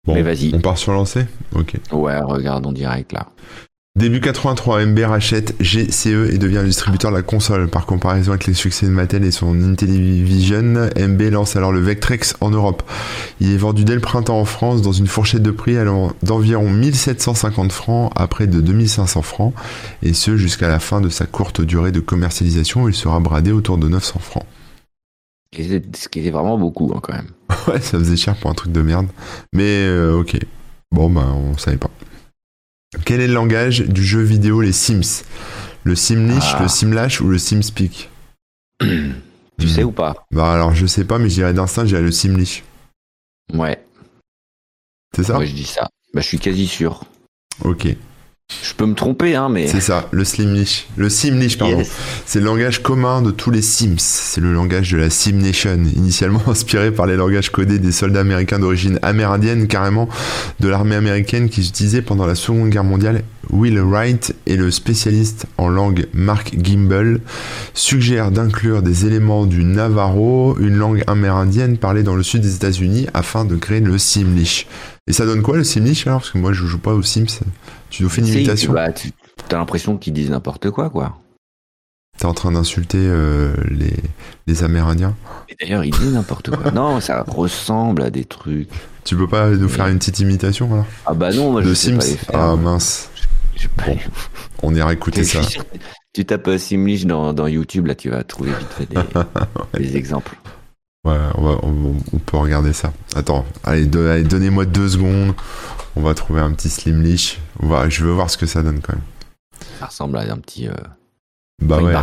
Bon, Mais vas-y. On part sur Lancé Ok. ouais, regarde en direct là. Début 83, MB rachète GCE et devient le distributeur de la console. Par comparaison avec les succès de Mattel et son Intellivision, MB lance alors le Vectrex en Europe. Il est vendu dès le printemps en France dans une fourchette de prix allant d'environ 1750 francs à près de 2500 francs, et ce jusqu'à la fin de sa courte durée de commercialisation où il sera bradé autour de 900 francs. Ce qui était vraiment beaucoup hein, quand même. Ouais, ça faisait cher pour un truc de merde. Mais euh, ok. Bon, bah, on savait pas. Quel est le langage du jeu vidéo Les Sims? Le Simlish, Ah. le Simlash ou le Simspeak Tu sais ou pas? Bah alors je sais pas, mais je dirais d'instinct, je dirais le Simlish. Ouais, C'est ça? Ouais, je dis ça. Bah, je suis quasi sûr. Ok, Je peux me tromper, hein, mais. c'est ça, le Slimlish. Le Simlish, pardon. Yes. C'est le langage commun de tous les Sims. C'est le langage de la Sim Nation, initialement inspiré par les langages codés des soldats américains d'origine amérindienne, carrément de l'armée américaine qu'ils utilisaient pendant la Seconde Guerre mondiale. Will Wright et le spécialiste en langue Mark Gimble suggèrent d'inclure des éléments du Navarro, une langue amérindienne parlée dans le sud des États-Unis, afin de créer le Simlish. Et ça donne quoi le Simlish alors? Parce que moi je joue pas aux Sims. Tu nous fais une imitation? bah, tu as l'impression qu'ils disent n'importe quoi, quoi. T'es en train d'insulter euh, les, les Amérindiens Et d'ailleurs, ils disent n'importe quoi. Non, ça ressemble à des trucs. Tu peux pas nous faire une petite imitation alors? Ah bah non, moi je sais Sims pas les faire. Ah mince, Je Bon, on ira écouter ça. Tu tapes Simlish dans, dans YouTube, là tu vas trouver vite fait des, des exemples. Ouais, on, va- on- on peut regarder ça. Attends, allez, de- allez, donnez-moi deux secondes. On va trouver un petit Slimlish. On va, je veux voir ce que ça donne quand même. Ça ressemble à un petit. Euh, Bah ouais.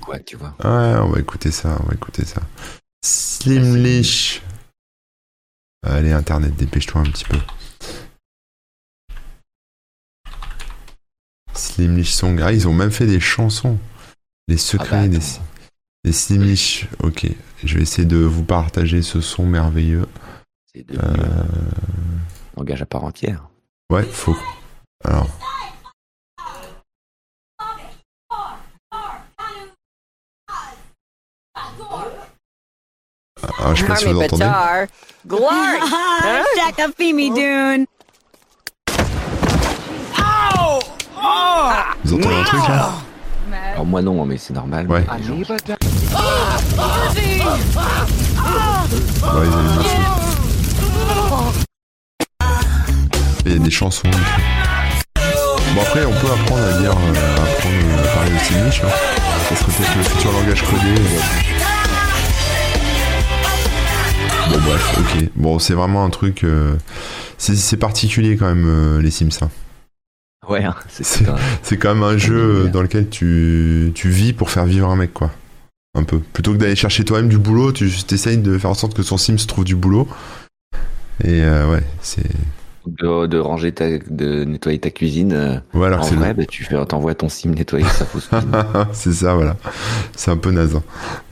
quoi, tu vois. Ouais, on va écouter ça, on va écouter ça. Slimlish. Allez, Internet, dépêche-toi un petit peu. Slimlish Song. Ah, ils ont même fait des chansons. Les secrets Ah bah, des. Des Slimlish. Ok, je vais essayer de vous partager ce son merveilleux. C'est devenu Euh, un langage à part entière. Ouais, faut. Alors. Ah, je sais pas si vous entendez. Glory! Ah, Fimi Dune. Vous entendez un truc là? Alors moi non, mais c'est normal. Ouais. mais gens- Ouais, ils des chansons. Bon après on peut apprendre à dire, euh, apprendre à parler aussi niche. Hein. Ça serait peut-être le futur langage codé. Bon bref, ok. Bon c'est vraiment un truc. euh, c'est- particulier quand même euh, les Sims. hein. Ouais, hein, c'est quand même un jeu euh, dans lequel tu, tu vis pour faire vivre un mec, quoi. Un peu. Plutôt que d'aller chercher toi-même du boulot, tu essayes de faire en sorte que son Sims trouve du boulot. Et euh, ouais, c'est. de, de ranger ta, de nettoyer ta cuisine. euh, Ouais, alors en vrai, bah, tu fais, t'envoies ton sim nettoyer sa fausse cuisine. c'est ça, voilà. C'est un peu naze. hein.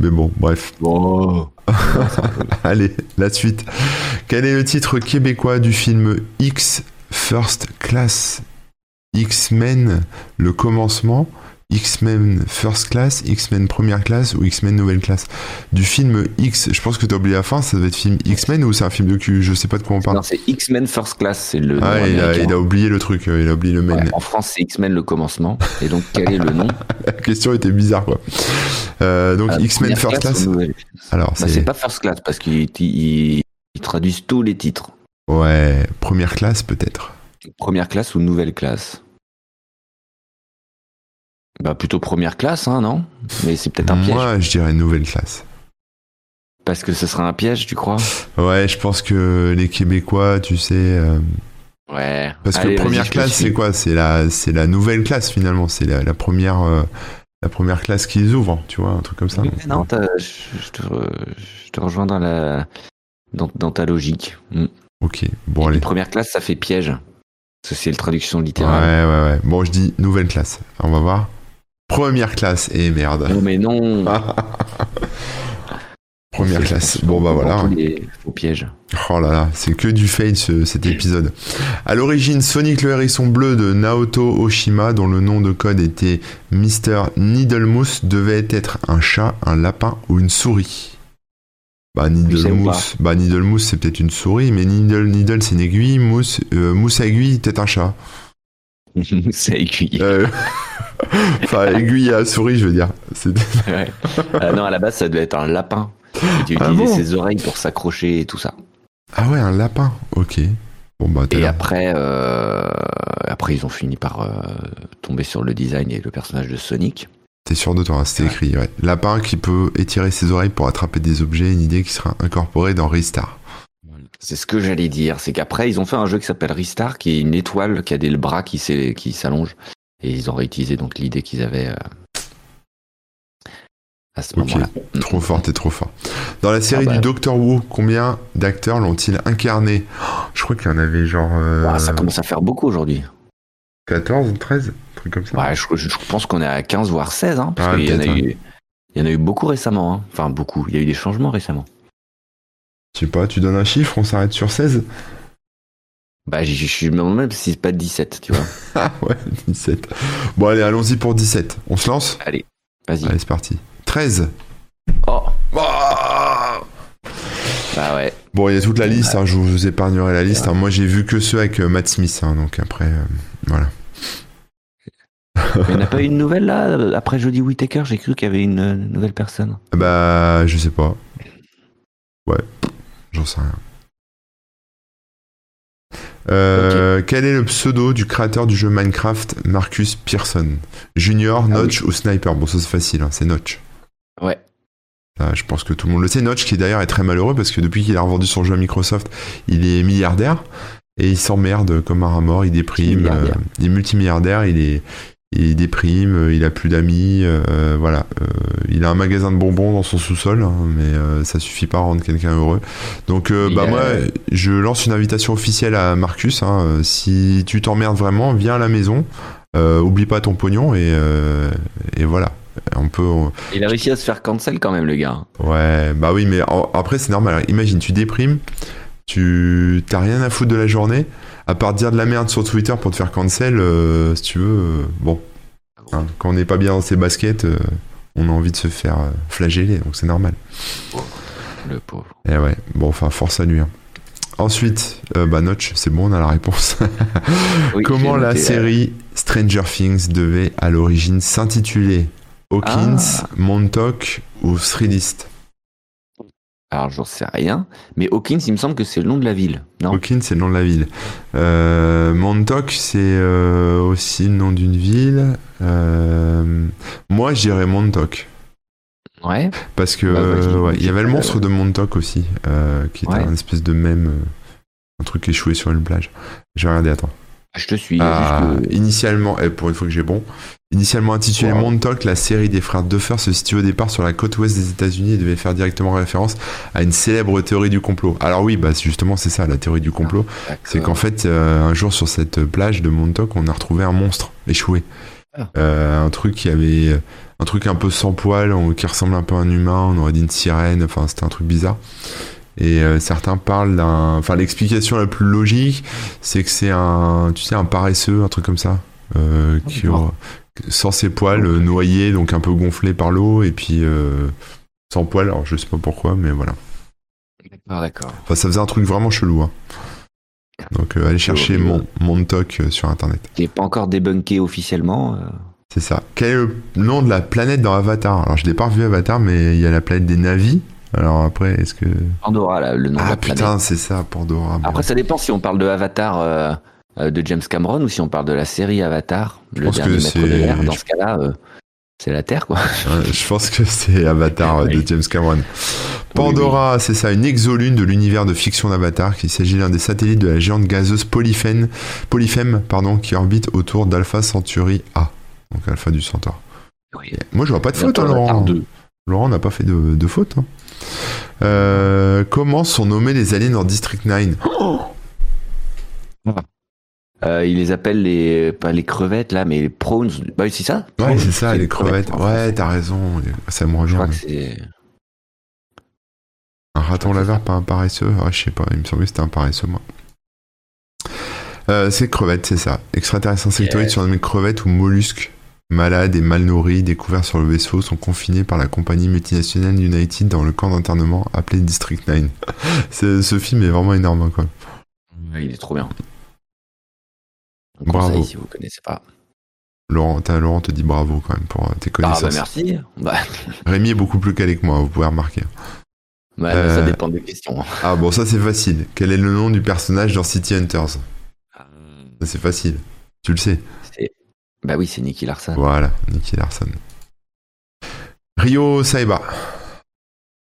Mais bon, bref. Bon. Allez, la suite. Quel est le titre québécois du film X First Class? X-Men, le commencement X-Men First Class, X-Men Première Classe ou X-Men Nouvelle Classe Du film X, je pense que t'as oublié la fin, ça doit être film X-Men ou c'est un film de cul Je sais pas de quoi on parle. Non, c'est X-Men First Class, c'est le ah, nom il a, américain. il a oublié le truc, euh, il a oublié le men. Ouais, en France, c'est X-Men le commencement. Et donc, quel est le nom La question était bizarre, quoi. Euh, donc Euh, X-Men First Class. Alors, Bah, c'est. c'est pas First Class parce qu'ils ils- ils traduisent tous les titres. Ouais, première classe peut-être. Première classe ou nouvelle classe? Bah plutôt première classe, hein, non? Mais c'est peut-être un piège. Moi, je dirais nouvelle classe. Parce que ce sera un piège, tu crois? Ouais, je pense que les Québécois, tu sais. euh, Ouais. Parce Allez, que première classe, c'est quoi? C'est la, c'est la nouvelle classe finalement. C'est la, la première, euh, la première classe qu'ils ouvrent, tu vois, un truc comme ça. Oui, mais non, je, te, re- je te rejoins dans la dans, dans ta logique. Mm. Ok, bon allez. Première classe, ça fait piège. Parce que c'est la traduction Ouais, littérale. ouais, ouais. Bon, je dis nouvelle classe. On va voir. Première classe. Et merde. Non, mais non. Première classe. Bon bah voilà. Les faux pièges. Oh là là, c'est que du fail ce- cet épisode. À l'origine, Sonic le hérisson bleu de Naoto Oshima, dont le nom de code était Mr. Needlemousse, devait être un chat, un lapin ou une souris. Bah Needlemousse, bah Needlemousse c'est peut-être une souris, mais Needle Needle c'est une aiguille, mousse euh, mousse à aiguille peut-être un chat. c'est aiguille. Euh, enfin aiguille à souris je veux dire. Ouais. Euh, non, à la base, ça devait être un lapin. Il Ah bon ses oreilles pour s'accrocher et tout ça. Ah ouais un lapin. Ok. Bon bah Et après, euh, après, ils ont fini par euh, tomber sur le design et le personnage de Sonic. T'es sûr de toi, hein, c'était Ouais. écrit. Ouais. Lapin qui peut étirer ses oreilles pour attraper des objets, une idée qui sera incorporée dans Ristar. C'est ce que j'allais dire. C'est qu'après, ils ont fait un jeu qui s'appelle Ristar, qui est une étoile qui a des bras qui s'allongent. Et ils ont réutilisé donc l'idée qu'ils avaient euh, à ce moment-là. Trop fort, t'es trop fort. Dans la série Ah bah. du Doctor Who, combien d'acteurs l'ont-ils incarné? Je crois qu'il y en avait genre euh, Ah, ça commence à faire beaucoup aujourd'hui. 14 ou 13, un truc comme ça. Ouais, je, je pense qu'on est à 15 voire 16, hein, parce Ah, qu'il y en a peut-être, eu. Il y en a eu beaucoup récemment, hein. enfin beaucoup. Il y a eu des changements récemment. Je sais pas, tu donnes un chiffre, on s'arrête sur 16 Bah, je je me demande même si c'est pas 17, tu vois. Ah ouais, 17. Bon allez, allons-y pour 17. On se lance Allez, vas-y. Allez, c'est parti. 13 Oh, Ah bah ouais. Bon, il y a toute la liste, hein, je vous épargnerai la liste. hein. Moi, j'ai vu que ceux avec euh, Matt Smith, hein, donc après, euh, voilà. Il n'y en a pas eu une nouvelle là Après Jodie Whittaker, j'ai cru qu'il y avait une euh, nouvelle personne. Bah, je sais pas. Ouais, j'en sais rien. Euh, Quel est le pseudo du créateur du jeu Minecraft, Marcus Pearson? Junior, Ah Notch ou Sniper? Bon, ça c'est facile, hein, c'est Notch. Ouais. Ça, je pense que tout le monde le sait. Notch, qui d'ailleurs est très malheureux parce que depuis qu'il a revendu son jeu à Microsoft, il est milliardaire et il s'emmerde comme un rat mort, il déprime. Euh, il est multimilliardaire, il est. Il déprime, euh, il a plus d'amis, euh, voilà. Euh, il a un magasin de bonbons dans son sous-sol, hein, mais euh, ça suffit pas à rendre quelqu'un heureux. Donc, bah moi, je lance une invitation officielle à Marcus. hein, si tu t'emmerdes vraiment, viens à la maison. Oublie pas ton pognon et, et voilà. On peut, on- Il a réussi à se faire cancel quand même, le gars. Ouais, bah oui, mais en- après, c'est normal. Imagine, tu déprimes, tu t'as rien à foutre de la journée, à part dire de la merde sur Twitter pour te faire cancel, euh, si tu veux. euh, bon, hein, quand on n'est pas bien dans ses baskets, euh, on a envie de se faire flageller, donc c'est normal. Le pauvre. Et ouais, bon, enfin, force à lui. hein. Ensuite, euh, bah Notch, c'est bon, on a la réponse. Oui, Comment la série Stranger Things devait à l'origine s'intituler Hawkins, Ah. Montauk ou Thrillist Alors, j'en sais rien. Mais Hawkins, il me semble que c'est le nom de la ville. Non? Hawkins, c'est le nom de la ville. Euh, Montauk, c'est euh, aussi le nom d'une ville. Euh, moi, je dirais Montauk. Ouais. Parce que Bah, euh, ouais, il y avait le monstre de Montauk aussi, qui était Ouais. un espèce de même, un truc échoué sur une plage. J'ai regardé, attends. Je te suis. Ah, que- initialement, et pour une fois que j'ai bon, initialement intitulé Wow. Montauk, la série des frères Duffer se situe au départ sur la côte ouest des États-Unis et devait faire directement référence à une célèbre théorie du complot. Alors oui, bah c'est- justement c'est ça la théorie du complot, c'est qu'en fait euh, un jour sur cette plage de Montauk, on a retrouvé un monstre échoué, Ah. Euh, un truc qui avait un truc un peu sans poil, qui ressemble un peu à un humain, on aurait dit une sirène, enfin c'était un truc bizarre. Et euh, certains parlent d'un, enfin l'explication la plus logique, c'est que c'est un, tu sais, un paresseux, un truc comme ça, euh, qui d'accord. aura- sans ses poils, noyé, donc un peu gonflé par l'eau, et puis euh, sans poils. Alors je sais pas pourquoi, mais voilà. D'accord, d'accord. Enfin, ça faisait un truc vraiment chelou. hein. Donc allez chercher mon Montauk euh, sur internet. Qui n'est pas encore débunké officiellement. C'est ça. Quel est le nom de la planète dans Avatar? Alors je l'ai pas revu Avatar, mais il y a la planète des Navis. Alors après, est-ce que Pandora, là, le nom de ah la planète. putain, c'est ça, Pandora. Après, ça dépend si on parle de Avatar euh, euh, de James Cameron ou si on parle de la série Avatar, le pense que dernier maître de c'est- l'air. Dans ce cas-là, euh, c'est la Terre, quoi. Je pense que c'est Avatar de. James Cameron. Pandora, c'est ça, une exolune de l'univers de fiction d'Avatar, qui s'agit d'un des satellites de la géante gazeuse Polyphème, Polyphème pardon, qui orbite autour d'Alpha Centauri A, donc Alpha du Centaure. Oui. Moi, je vois pas de faute, Avatar Laurent. 2. Laurent n'a pas fait de, de faute. hein. Euh, comment sont nommés les aliens dans District 9 Euh, ils les appellent les pas les crevettes là, mais les prawns. Bah c'est ça. Ouais, Prawns, c'est ça, les crevettes. Ouais, t'as raison, ça me Je revient. c'est. Un raton Ouais, c'est laveur, pas un paresseux Ah, Je sais pas, il me semblait que c'était un paresseux, moi. Euh, c'est crevette, c'est ça. Extraterrestres insectoïdes Yes. surnommés crevettes ou mollusques, malades et mal nourris, découverts sur le vaisseau, sont confinés par la compagnie multinationale United dans le camp d'internement appelé District 9. C'est- ce film est vraiment énorme, quoi. Ouais, il est trop bien. Bravo. si vous connaissez pas. Laurent, Laurent te dit bravo quand même pour euh, tes Ah bah connaissances. merci. Bah, Rémi est beaucoup plus calé que moi, vous pouvez remarquer. bah, Euh, ça dépend des questions. Ah bon, ça c'est facile. Quel est le nom du personnage dans City Hunters? Ça c'est facile. Tu le sais. Bah oui, c'est Nicky Larson. Voilà, Nicky Larson. Rio Saiba.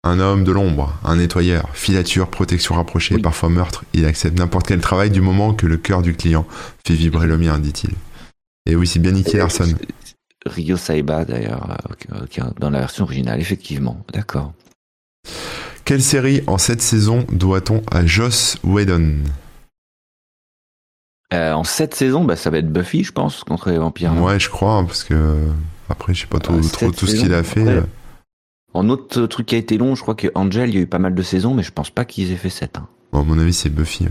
Un homme de l'ombre, un nettoyeur, filature, protection rapprochée, Oui. parfois meurtre. Il accepte n'importe quel travail du moment que le cœur du client fait vibrer le mien, dit-il. Et oui, c'est bien Nicky Larson. C'est- Rio Saiba d'ailleurs, euh, dans la version originale, effectivement. D'accord. Quelle série en cette saison doit-on à Joss Whedon? Euh, en cette saison, bah, ça va être Buffy, je pense, contre les vampires. Ouais, je crois, hein, parce que après, je sais pas trop, trop cette tout ce qu'il a fait. après, euh. En autre truc qui a été long, je crois que Angel, il y a eu pas mal de saisons, mais je pense pas qu'ils aient fait 7. Bon, à mon avis, c'est Buffy. ouais.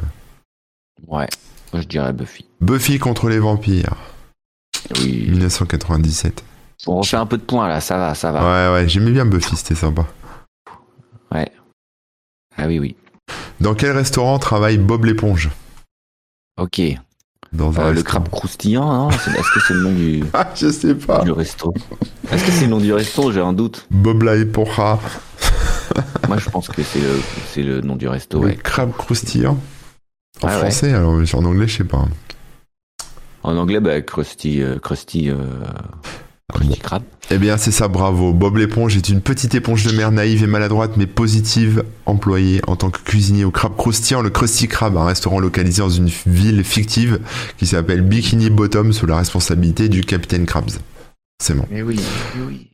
Ouais, moi je dirais Buffy. Buffy contre les vampires, Oui. 1997. On refait un peu de points là, ça va, ça va. Ouais, ouais, j'aimais bien Buffy, c'était sympa. Ouais. Ah oui, oui. Dans quel restaurant travaille Bob l'éponge? Ok. Dans un Euh, le crabe croustillant, C'est- Est-ce que c'est le nom du, Ah, je sais pas. du resto Est-ce que c'est le nom du resto J'ai un doute. Bob la éponja. Moi, je pense que c'est le, c'est le nom du resto. Le Ouais. crabe croustillant. En Ah ouais. français, alors en anglais, je sais pas. En anglais, bah, Krusty, euh, Krusty, euh, Eh bien, c'est ça, bravo. Bob l'éponge est une petite éponge de mer naïve et maladroite, mais positive, employée en tant que cuisinier au crabe croustillant, le Krusty Krab, un restaurant localisé dans une ville fictive qui s'appelle Bikini Bottom sous la responsabilité du capitaine Krabs. C'est bon. Mais oui, oui.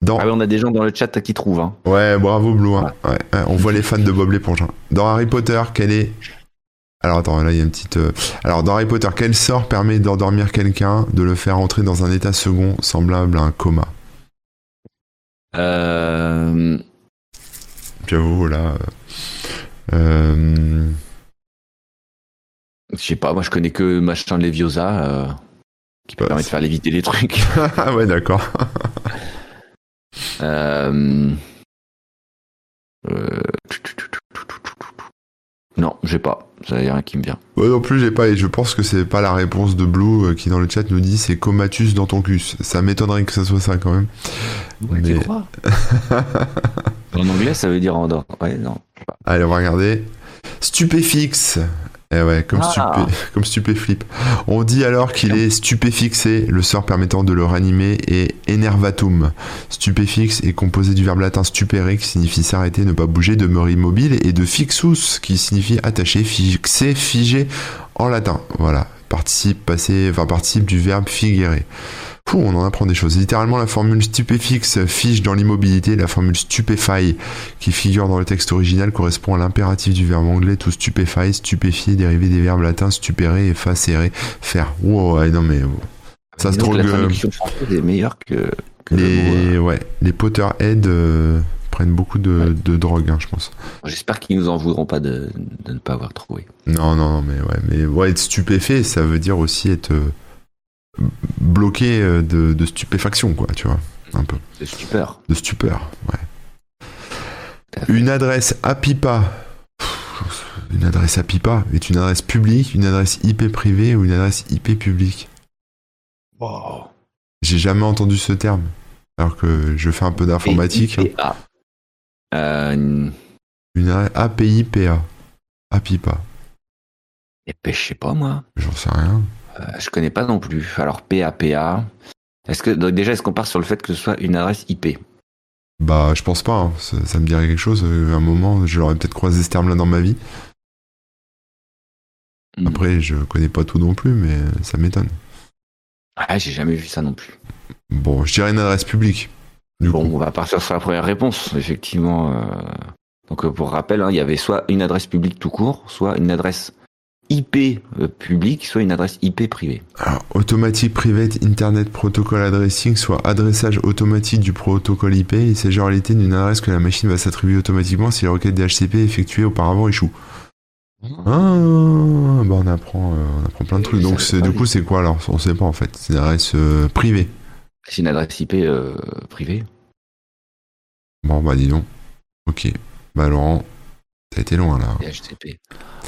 Dans... Ah oui, on a des gens dans le chat qui trouvent. Hein. Ouais, bravo Blue. hein. Ouais, ouais, on voit les fans de Bob l'éponge. hein. Dans Harry Potter, quel est. Alors attends, là il y a une petite. euh, Alors dans Harry Potter, quel sort permet d'endormir quelqu'un, de le faire entrer dans un état second semblable à un coma? Euh, J'avoue, là. euh, euh, je sais pas, moi je connais que machin Leviosa euh, qui Bah, permet de faire léviter les trucs. Ah ouais, d'accord. Euh, euh, Non, j'ai pas. Ça y a rien qui me vient. Moi non plus, j'ai pas. Et je pense que c'est pas la réponse de Blue euh, qui dans le chat nous dit c'est comatus dans ton cul. Ça m'étonnerait que ça soit ça quand même. Ouais, Mais- tu crois En anglais, ça veut dire endort. Ouais, non. Allez, on va regarder. Stupéfixe. Eh ouais, comme, Ah. stupé, comme stupéflip. On dit alors qu'il est stupéfixé, le sort permettant de le ranimer est enervatum. Stupéfixe est composé du verbe latin stupere qui signifie s'arrêter, ne pas bouger, demeurer immobile, et de fixus qui signifie attaché, fixé, figé en latin. Voilà, participe passé, enfin participe du verbe figurer. On en apprend des choses. Littéralement, la formule stupéfixe fige dans l'immobilité, la formule stupefy qui figure dans le texte original correspond à l'impératif du verbe anglais to stupefy, stupéfier, dérivé des verbes latins stupere et facere, faire. Wow, ouais, non mais ça se trouve la traduction française est meilleure que, que le mot, les euh, ouais, les Potterhead euh, prennent beaucoup de, de drogue, hein, je pense. J'espère qu'ils nous en voudront pas de, de ne pas avoir trouvé. Non, non, non, mais ouais, mais ouais, être stupéfait, ça veut dire aussi être euh, bloqué euh, de, de stupéfaction, quoi, tu vois, un peu, C'est stupeur. de stupeur, ouais. À. Une adresse APIPA. Pff, Une adresse APIPA est une adresse publique, une adresse IP privée ou une adresse IP publique? J'ai jamais entendu ce terme. Alors que je fais un peu d'informatique. hein. PIPA. Euh, une- adresse APIPA. APIPA. épée, je sais pas moi. J'en sais rien. Euh, je connais pas non plus. Alors PAPA. Est-ce que donc déjà est-ce qu'on part sur le fait que ce soit une adresse IP Bah, je pense pas. hein. Ça, ça me dirait quelque chose. Euh, À un moment, je l'aurais peut-être croisé ce terme-là dans ma vie. Hmm. Après, je connais pas tout non plus, mais ça m'étonne. Ah, j'ai jamais vu ça non plus. Bon, je dirais une adresse publique. Du Bon, coup. on va partir sur la première réponse, effectivement. euh. Donc, euh, pour rappel, hein, il y avait soit une adresse publique tout court, soit une adresse IP euh, publique, soit une adresse IP privée. Alors, Automatic Private Internet Protocol Addressing, soit adressage automatique du protocole IP, il s'agit en réalité d'une adresse que la machine va s'attribuer automatiquement si les requêtes DHCP effectuées auparavant échouent. Ah, bah on apprend, euh, on apprend plein de trucs. Donc c'est du coup c'est quoi alors? On sait pas en fait. C'est une adresse euh, privée. C'est une adresse IP euh, privée. Bon bah dis donc. Ok. Bah Laurent, ça a été loin là. DHCP.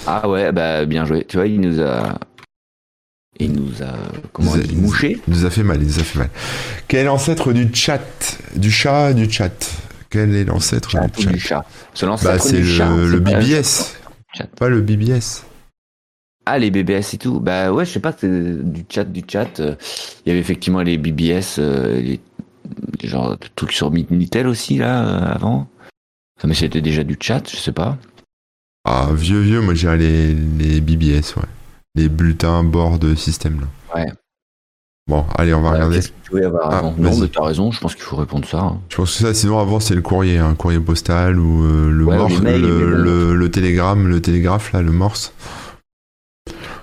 Ah ouais, bah bien joué. Tu vois, il nous a. Il nous a. Comment a- dit Mouché Il nous a fait mal, il nous a fait mal. Quel est l'ancêtre du chat Du chat, du chat? Quel est l'ancêtre Chat du chat du chat? Ce Bah l'ancêtre c'est du le, chat, le BBS. Chat. Pas le BBS. Ah, les BBS et tout. Bah ouais, je sais pas, c'est du chat, du chat. euh, Il y avait effectivement les BBS, euh, les, genre trucs sur Minitel aussi, là, euh, avant. Enfin, mais c'était déjà du chat, je sais pas. Ah, vieux, vieux, moi j'irais les, les BBS, ouais. Les bulletins bord de système, là. Ouais. Bon, allez, on va regarder. qu'est-ce qu'il pouvait avoir Ah, avant Non, vas-y. mais t'as raison, je pense qu'il faut répondre ça. hein. Je pense que ça, sinon avant c'est le courrier, un courrier postal ou euh, le Ouais, morse, mails, le- le télégramme, le télégraphe, là, le morse.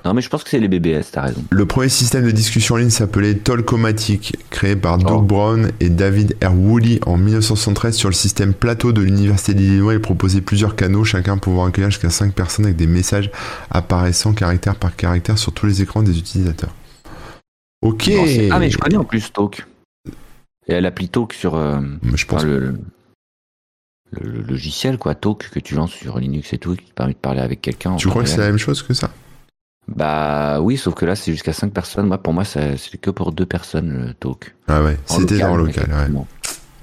Non, mais je pense que c'est les BBS, t'as raison. Le premier système de discussion en ligne s'appelait Talkomatic, créé par Doug Oh. Brown et David R. Woolley en 1973 sur le système plateau de l'Université d'Illinois. Il proposait plusieurs canaux, chacun pouvant accueillir jusqu'à 5 personnes avec des messages apparaissant caractère par caractère sur tous les écrans des utilisateurs. Ok. Non, ah, mais je connais en plus Talk. Et l'appli Talk sur. euh, Je pense enfin, le, le- le logiciel, quoi, Talk, que tu lances sur Linux et tout, qui te permet de parler avec quelqu'un. Tu crois que c'est la même chose que ça? Bah oui, sauf que là, c'est jusqu'à 5 personnes. Moi, pour moi, c'est que pour deux personnes, le talk. Ah ouais, En c'était le local, ouais. effectivement.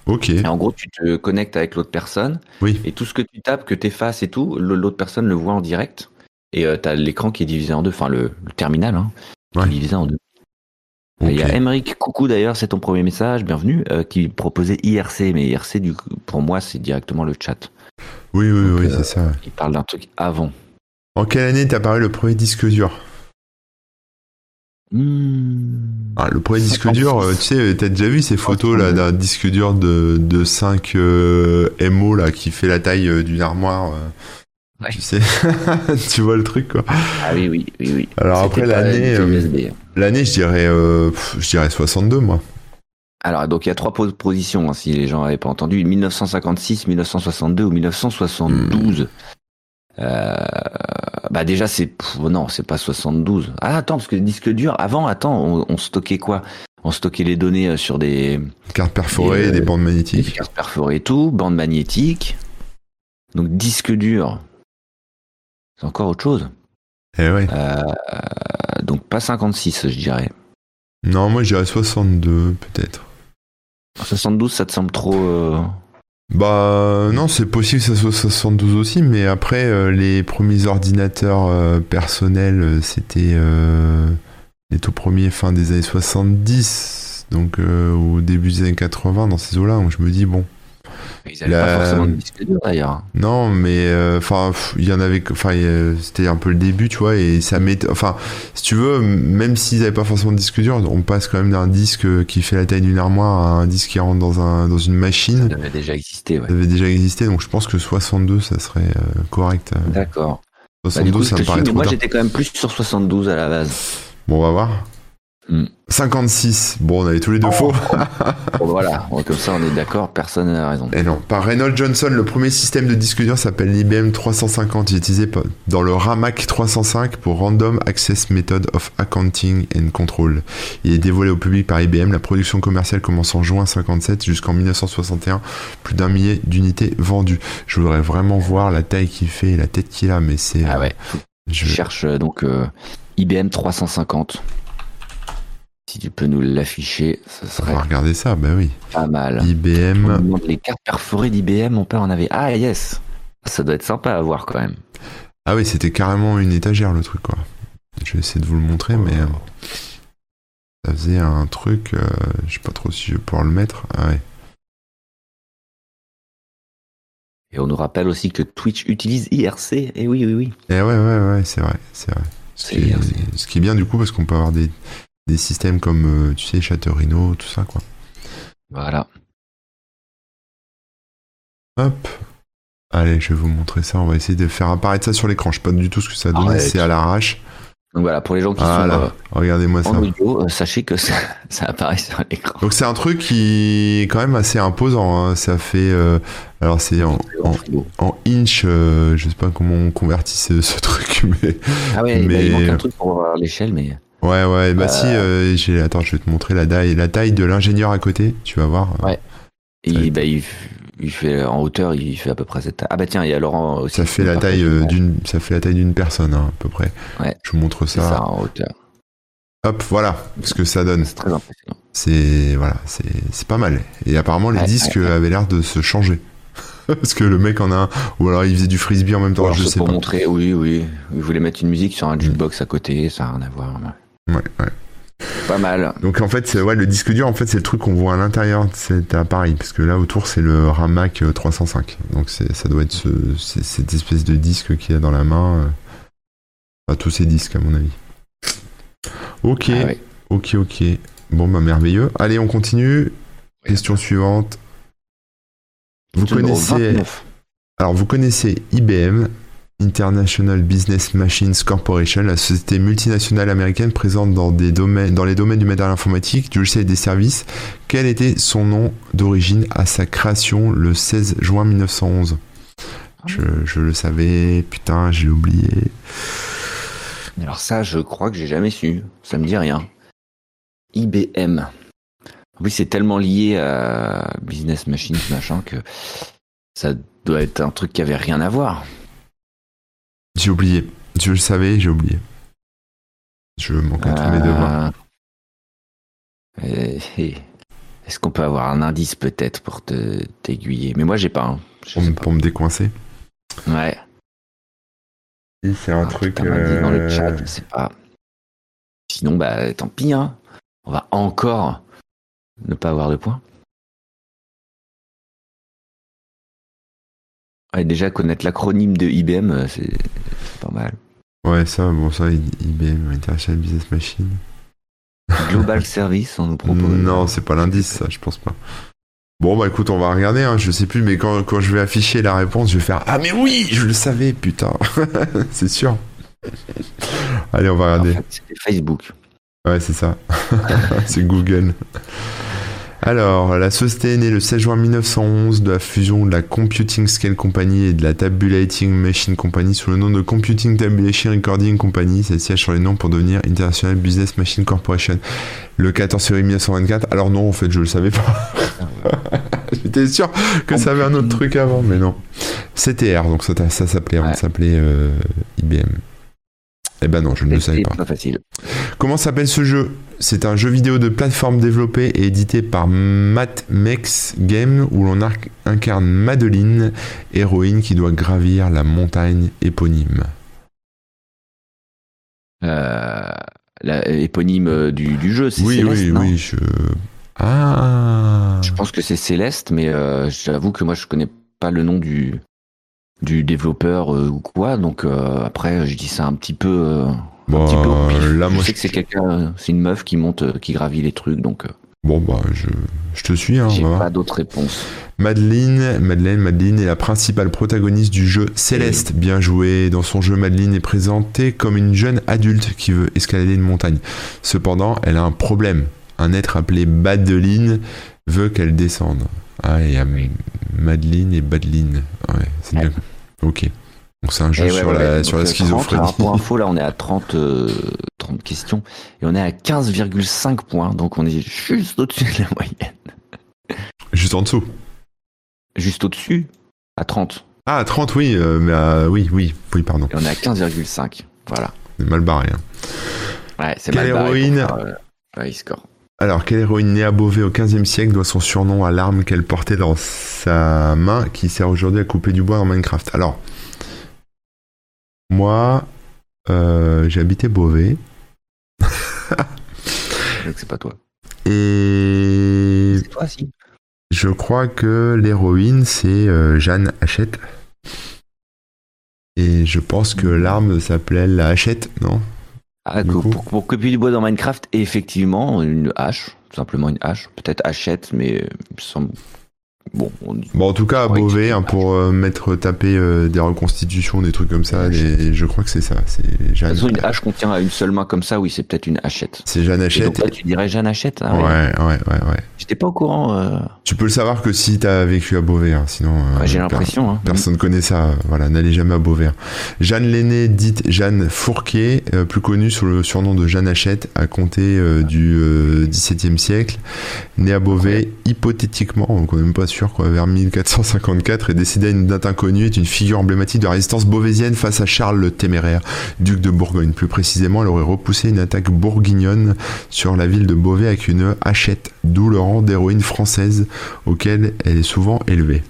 Ok, Et en gros, tu te connectes avec l'autre personne, oui. et tout ce que tu tapes, que tu effaces et tout, l'autre personne le voit en direct. Et tu t'as l'écran qui est divisé en deux, enfin le, le terminal, hein, qui Ouais. est divisé en deux. Il y a Emeric, coucou d'ailleurs, c'est ton premier message, bienvenue, euh, qui proposait IRC, mais IRC, du coup, pour moi, c'est directement le chat. Oui, oui, Donc, oui, euh, c'est ça. Il parle d'un truc avant. En quelle année t'as apparu le premier disque dur? Hmm. Ah, le premier disque 56. dur, euh, tu sais, t'as déjà vu ces photos là d'un disque dur de, de 5 euh, MO là qui fait la taille euh, d'une armoire euh, Ouais. Tu sais, tu vois le truc quoi. Ah oui, oui, oui, oui. Alors après l'année, l'année je dirais, pff, je dirais 62 moi. Alors, donc il y a trois po- positions, hein, si les gens n'avaient pas entendu 1956, 1962 ou 1972. Euh, bah déjà c'est non c'est pas 72 ah attends parce que disque dur avant attends on, on stockait quoi? On stockait les données euh, sur des, Carte perforée, Et, euh, des bandes des magnétiques. cartes perforées et tout bande magnétique donc disque dur c'est encore autre chose Eh ouais. Euh, donc pas 56 je dirais Non, moi je dirais 62 peut-être. 72 ça te semble trop Bah non, c'est possible que ça soit 72 aussi, mais après euh, les premiers ordinateurs euh, personnels, euh, c'était les tout premiers fin des années 70, donc au début des années 80 dans ces eaux-là. Donc je me dis bon, Ils avaient La- pas forcément de disque dur d'ailleurs. non, mais euh, enfin il y en avait, enfin c'était un peu le début, tu vois, et ça m'est, enfin si tu veux, même s'ils n'avaient pas forcément de disque dur, on passe quand même d'un disque qui fait la taille d'une armoire à un disque qui rentre dans un dans une machine. Ça avait déjà existé, ouais. Ça avait déjà existé, donc je pense que 62, ça serait euh, correct. D'accord. Bah, 62, du coup, je ça me suis, paraît mais trop moi j'étais quand même plus sur 72 à la base. Bon, on va voir. Hmm. 56. Bon, on avait tous les deux Oh. faux. Bon, voilà, comme ça on est d'accord, personne n'a raison. Et non. Par Reynolds Johnson, le premier système de disque dur s'appelle l'IBM 350. Il est utilisé dans le RAMAC 305 pour Random Access Method of Accounting and Control. Il est dévoilé au public par IBM. La production commerciale commence en juin 57 jusqu'en 1961. Plus d'un millier d'unités vendues. Je voudrais vraiment voir la taille qu'il fait et la tête qu'il a, mais c'est. Ah euh, ouais, je- je cherche euh, donc euh, IBM 350. Si tu peux nous l'afficher, ce On serait va regarder ça, bah oui. pas mal. On IBM. les cartes perforées d'IBM, mon père en avait. Ah yes Ça doit être sympa à voir quand même. Ah oui, c'était carrément une étagère le truc quoi. Je vais essayer de vous le montrer, mais euh, ça faisait un truc. euh, je sais pas trop si je vais pouvoir le mettre. Ah ouais. Et on nous rappelle aussi que Twitch utilise IRC. Et oui, oui, oui. Et ouais, ouais, ouais, c'est vrai, c'est vrai. Ce C'est qui, IRC. est, ce qui est bien du coup parce qu'on peut avoir des, des systèmes comme euh, tu sais Chatterino, tout ça quoi. Voilà. Hop. Allez, je vais vous montrer ça. On va essayer de faire apparaître ça sur l'écran. Je sais pas du tout ce que ça donne. C'est à l'arrache. Donc voilà, pour les gens qui Voilà. sont euh, Regardez-moi ça. audio, euh, sachez que ça, ça apparaît sur l'écran. Donc c'est un truc qui est quand même assez imposant. hein. Ça fait. euh, alors c'est en, inch, euh, je sais pas comment on convertit ce, ce truc, mais Ah ouais, bah, il manque un truc pour voir l'échelle, mais. Ouais, ouais, bah Euh. si, euh, j'ai, attends, je vais te montrer la taille, la taille de l'ingénieur à côté, tu vas voir. Ouais. Ça Il, fait- bah, il, il fait en hauteur, il fait à peu près cette taille. Ah bah tiens, il y a Laurent aussi. Ça fait la taille euh, d'une, ça fait la taille d'une personne hein, à peu près. Ouais. Je vous montre ça. ça, en hauteur. Hop, voilà ce que ça donne. C'est très impressionnant. C'est voilà, c'est, c'est pas mal. Et apparemment les Ouais, disques ouais, avaient l'air de se changer. Parce que le mec en a un, ou alors il faisait du frisbee en même temps, Alors, je sais pour pas. montrer, oui, oui. Il voulait mettre une musique sur un jukebox à côté, ça n'a rien à voir. Ouais, ouais. Pas mal. Donc en fait, c'est- ouais, le disque dur, en fait, c'est le truc qu'on voit à l'intérieur de cet appareil, parce que là autour, c'est le RAMAC euh, 305. Donc ça doit être ce, cette espèce de disque qu'il y a dans la main. euh, Enfin, tous ces disques, à mon avis. Ok, Ah ouais. ok, ok. Bon, bah merveilleux. Allez, on continue. Question suivante. Vous connaissez, 29. alors vous connaissez IBM, International Business Machines Corporation, la société multinationale américaine présente dans, des domaines, dans les domaines du matériel informatique, du logiciel et des services. Quel était son nom d'origine à sa création le 16 juin 1911 je, le savais, putain, j'ai oublié. Alors ça, je crois que j'ai jamais su. Ça me dit rien. IBM. Oui, c'est tellement lié à Business Machines, machin, que ça doit être un truc qui avait rien à voir. J'ai oublié. Je le savais, j'ai oublié. Je manque à tous mes devoirs. Euh, eh, Est-ce qu'on peut avoir un indice peut-être pour te t'aiguiller? Mais moi, j'ai pas. hein. Pour, me- pas. pour me décoincer? Ouais. Si, c'est un Ah, truc. putain, dans le euh, chat, je sais pas. Sinon, bah, tant pis, hein. On va encore ne pas avoir de points. Ouais, déjà, connaître l'acronyme de IBM, euh, c'est pas mal. Ouais, ça, bon, ça, IBM, International Business Machine. Global Service, on nous propose. Non, c'est pas l'indice, ça, je pense pas. Bon, bah écoute, on va regarder, hein, je sais plus, mais quand, quand je vais afficher la réponse, je vais faire Ah, mais oui, je le savais, putain. c'est sûr. Allez, on va En regarder. fait, c'était Facebook. Ouais, c'est ça. c'est Google. Alors, la société est née le 16 juin 1911 de la fusion de la Computing Scale Company et de la Tabulating Machine Company sous le nom de Computing Tabulation Recording Company. C'est siège sur les noms pour devenir International Business Machine Corporation le 14 février 1924. Alors non, en fait, je le savais pas. J'étais sûr que ça avait un autre truc avant, mais non. CTR, donc ça, ça s'appelait, on s'appelait euh, IBM. Eh ben non, je ne le savais pas. pas facile. Comment s'appelle ce jeu? C'est un jeu vidéo de plateforme développé et édité par Matmex Game où l'on ar- incarne Madeline, héroïne qui doit gravir la montagne éponyme. Euh, la éponyme euh, du, du jeu, c'est Oui, Céleste, oui, non? oui. Je... Ah Je pense que c'est Céleste, mais euh, j'avoue que moi je connais pas le nom du du développeur euh, ou quoi. Donc euh, après, je dis ça un petit peu. euh, un Bon, petit peu au pif. là, je moi, sais je- que c'est quelqu'un, c'est une meuf qui monte, qui gravit les trucs, donc Bon, bah, je, je te suis. Hein, j'ai pas d'autres réponses. Madeleine, Madeleine, Madeleine est la principale protagoniste du jeu Céleste. Bien joué. Dans son jeu, Madeleine est présentée comme une jeune adulte qui veut escalader une montagne. Cependant, elle a un problème. Un être appelé Badeline veut qu'elle descende. Ah, il y a Madeleine et Badeline. Ouais, c'est bien. Ok. Donc c'est un jeu ouais, sur, ouais, la, ouais. sur la euh, 30, schizophrénie. alors, pour info, là, on est à 30, euh, 30 questions et on est à 15,5 points, donc on est juste au-dessus de la moyenne. Juste en dessous. Juste au-dessus, à 30. Ah, 30, oui. euh, mais euh, oui, oui, oui, pardon. Et on est à 15,5. Voilà. C'est mal barré. hein. Ouais, c'est mal barré héroïne faire, euh, il score. Alors, quelle héroïne née à Beauvais au XVe siècle doit son surnom à l'arme qu'elle portait dans sa main qui sert aujourd'hui à couper du bois dans Minecraft? Alors, moi, euh, j'ai habité Beauvais c'est pas toi. et C'est toi, si. je crois que l'héroïne c'est euh, Jeanne Hachette. Et je pense que l'arme s'appelait la Hachette, non? Ah, que- pour, pour couper du bois dans Minecraft, effectivement, une hache, tout simplement une hache, peut-être hachette, mais euh, il me semble. Bon, on dit. Bon, en tout cas, à Beauvais, hein, pour euh, mettre taper euh, des reconstitutions, des trucs comme ça, des- je crois que c'est ça. C'est De Jeanne, toute façon, une hache qu'on tient à une seule main comme ça, oui, c'est peut-être une hachette. c'est Jeanne Et Hachette. donc là, tu dirais Jeanne Hachette ah Ouais, ouais. ouais, ouais, ouais. J'étais pas au courant. euh, Tu peux le savoir que si t'as vécu à Beauvais, hein, sinon. euh, ouais, J'ai per- l'impression. Hein. Personne connaît ça, euh, voilà, n'allez jamais à Beauvais. hein. Jeanne Lenné, dite Jeanne Fourquier, euh, plus connue sous le surnom de Jeanne Hachette, a compté euh, du euh, XVIIe siècle, née à Beauvais, hypothétiquement, donc on n'est même pas sûr, quoi, vers 1454, et décédée à une date inconnue, est une figure emblématique de la résistance beauvaisienne face à Charles le Téméraire, duc de Bourgogne. Plus précisément, elle aurait repoussé une attaque bourguignonne sur la ville de Beauvais avec une hachette, d'où le rang d'héroïne française auquel elle est souvent élevée.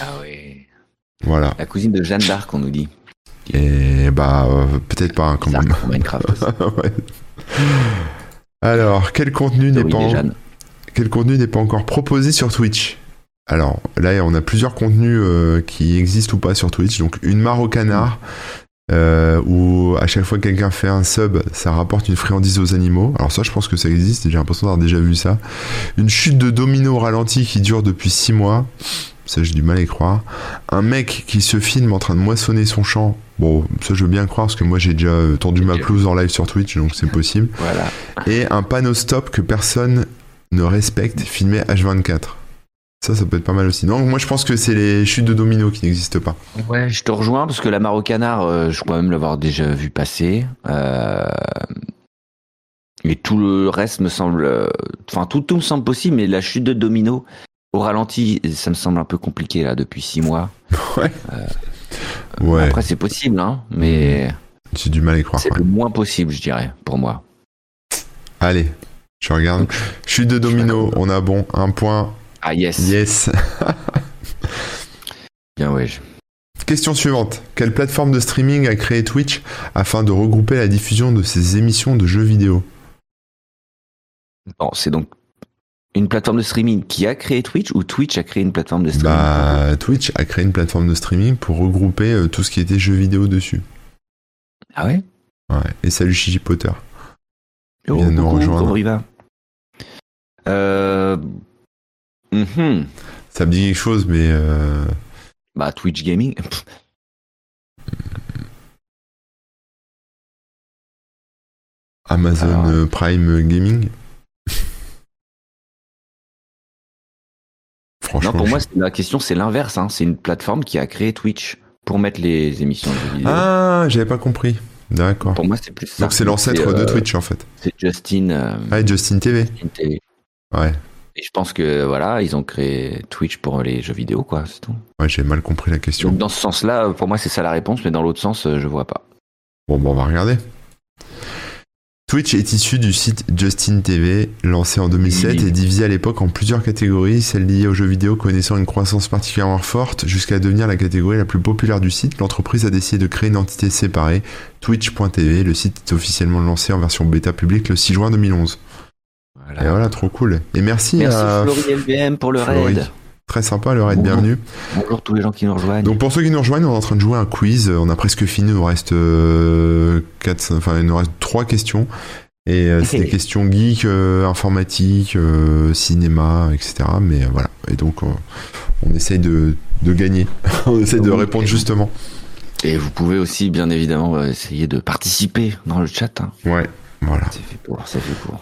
Ah ouais. Voilà. La cousine de Jeanne d'Arc, on nous dit. Et bah, euh, peut-être pas hein, quand même. Minecraft. Ouais. Alors, quel contenu n'est Oui, pas, en- quel contenu n'est pas encore proposé sur Twitch? Alors, là, on a plusieurs contenus euh, qui existent ou pas sur Twitch. Donc, une mare au canard, euh, où à chaque fois que quelqu'un fait un sub, ça rapporte une friandise aux animaux. Alors ça, je pense que ça existe. J'ai l'impression d'avoir déjà vu ça. Une chute de domino au ralenti qui dure depuis 6 mois. Ça, j'ai du mal à y croire. Un mec qui se filme en train de moissonner son champ. Bon, ça, je veux bien croire parce que moi, j'ai déjà euh, tendu ma pelouse en live sur Twitch, donc c'est possible. Voilà. Et un panneau stop que personne ne respecte, filmé H24. Ça, ça peut être pas mal aussi. Donc, moi, je pense que c'est les chutes de domino qui n'existent pas. Ouais, je te rejoins parce que la mare au canard, euh, je crois même l'avoir déjà vu passer. Euh, Et tout le reste me semble. euh, Enfin, tout, tout me semble possible, mais la chute de domino au ralenti, ça me semble un peu compliqué là depuis six mois. Ouais. ouais, Après, c'est possible, hein, mais j'ai du mal à y croire. c'est ouais. le moins possible, je dirais, pour moi. Allez, je regarde. Donc, Chute de domino, on a bon, un point. Ah yes. Yes. Bien ouais. Question suivante. Quelle plateforme de streaming a créé Twitch afin de regrouper la diffusion de ses émissions de jeux vidéo? Bon, c'est donc une plateforme de streaming qui a créé Twitch ou Twitch a créé une plateforme de streaming? Bah, Twitch a créé une plateforme de streaming pour regrouper euh, tout ce qui était jeux vidéo dessus. Ah ouais? Ouais. Et salut Chichi Potter. Oh, vient de nous rejoindre. comment il va? Euh... mhm. Ça me dit quelque chose, mais euh, Bah Twitch Gaming. Amazon Alors. euh, Prime Gaming. Franchement, Non, pour je- moi, la question, c'est l'inverse. Hein. C'est une plateforme qui a créé Twitch pour mettre les émissions de vidéo. Ah, j'avais pas compris. D'accord. Pour moi, c'est plus ça. Donc c'est l'ancêtre euh, de Twitch en fait. C'est Justin, euh, Ah, Justin TV. Justin TV. Ouais. Et je pense que voilà, ils ont créé Twitch pour les jeux vidéo, quoi. C'est tout. Ouais, j'ai mal compris la question. Donc dans ce sens-là, pour moi, c'est ça la réponse, mais dans l'autre sens, euh, je vois pas. Bon, bon, on va regarder. Twitch est issu du site Justin TV, lancé en 2007 Oui. et divisé à l'époque en plusieurs catégories, celles liées aux jeux vidéo connaissant une croissance particulièrement forte jusqu'à devenir la catégorie la plus populaire du site. L'entreprise a décidé de créer une entité séparée, Twitch.tv. Le site est officiellement lancé en version bêta publique le 6 juin 2011. Voilà. Et voilà, trop cool. Et merci, Merci à Florie LBM pour le Florie. raid. Très sympa, le raid, Bonjour. bienvenue. Bonjour tous les gens qui nous rejoignent. Donc pour ceux qui nous rejoignent, on est en train de jouer un quiz. On a presque fini, il nous reste euh, quatre, enfin il nous reste trois questions. Et euh, c'est des questions geek, euh, informatique, euh, cinéma, etc. Mais voilà. Et donc on, on essaye de, de gagner. on essaye de répondre justement. Et vous pouvez aussi, bien évidemment, essayer de participer dans le chat. hein. Ouais. Voilà. C'est fait pour, c'est fait pour.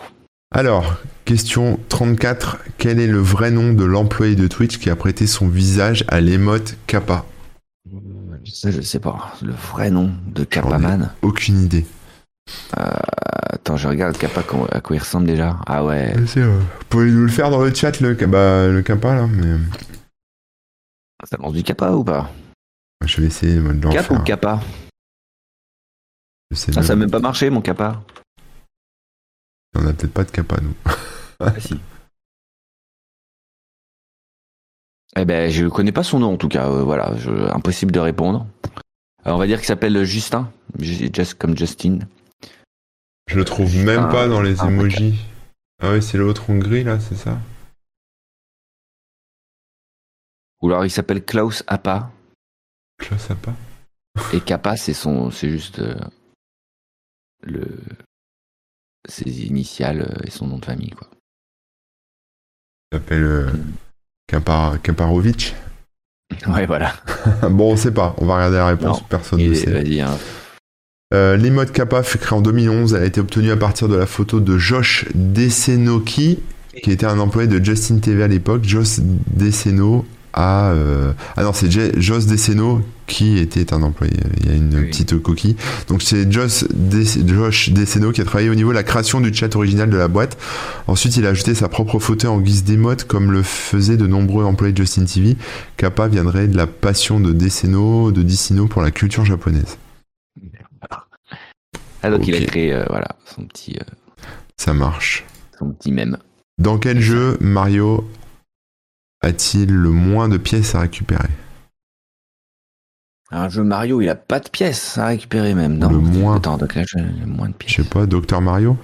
Alors, question 34. Quel est le vrai nom de l'employé de Twitch qui a prêté son visage à l'émote Kappa? Ça, je sais pas. Le vrai nom de Kappaman. Aucune idée. Attends, je regarde Kappa à quoi il ressemble déjà. Ah ouais. Vous pouvez nous le faire dans le chat, le, bah, le Kappa là mais... Ça lance du Kappa ou pas? Je vais essayer moi, de l'en Cap faire. ou Kappa? Je Ah, ça a même pas marché, mon Kappa. On a peut-être pas de Kappa, nous. Ah, si. Eh ben, je connais pas son nom en tout cas. euh, voilà, je- impossible de répondre. Euh, on va dire qu'il s'appelle Justin, Ju- just comme Justin. Je le trouve même pas dans les ah, emojis. Ah oui, c'est l'autre en gris là, c'est ça? Ou alors il s'appelle Klaus Appa. Klaus Appa? Et Kappa, c'est son, c'est juste euh, le ses initiales euh, et son nom de famille quoi. Il s'appelle euh. Ouais, voilà. bon, on sait pas. On va regarder la réponse. Non. Personne ne sait. hein. Euh, L'emote Kappa fut créée en 2011. Elle a été obtenue à partir de la photo de Josh Desenoki, qui était un employé de Justin TV à l'époque. Josh Deseno a... euh, Ah non, c'est Josh Deseno qui était un employé. Il y a une Oui. petite coquille. Donc c'est Josh, Josh qui a travaillé au niveau de la création du chat original de la boîte. Ensuite, il a ajouté sa propre photo en guise d'émote, comme le faisaient de nombreux employés de Justin TV. Kappa viendrait de la passion de Deseno, de Dicino pour la culture japonaise. Ah, donc il a créé euh, voilà son petit euh, Ça marche. son petit mème. Dans quel jeu Mario a-t-il le moins de pièces à récupérer? Un jeu Mario, il a pas de pièces à récupérer même. Non. Le moins. Attends, donc là, j'ai moins de Je pièces. sais pas, Docteur Mario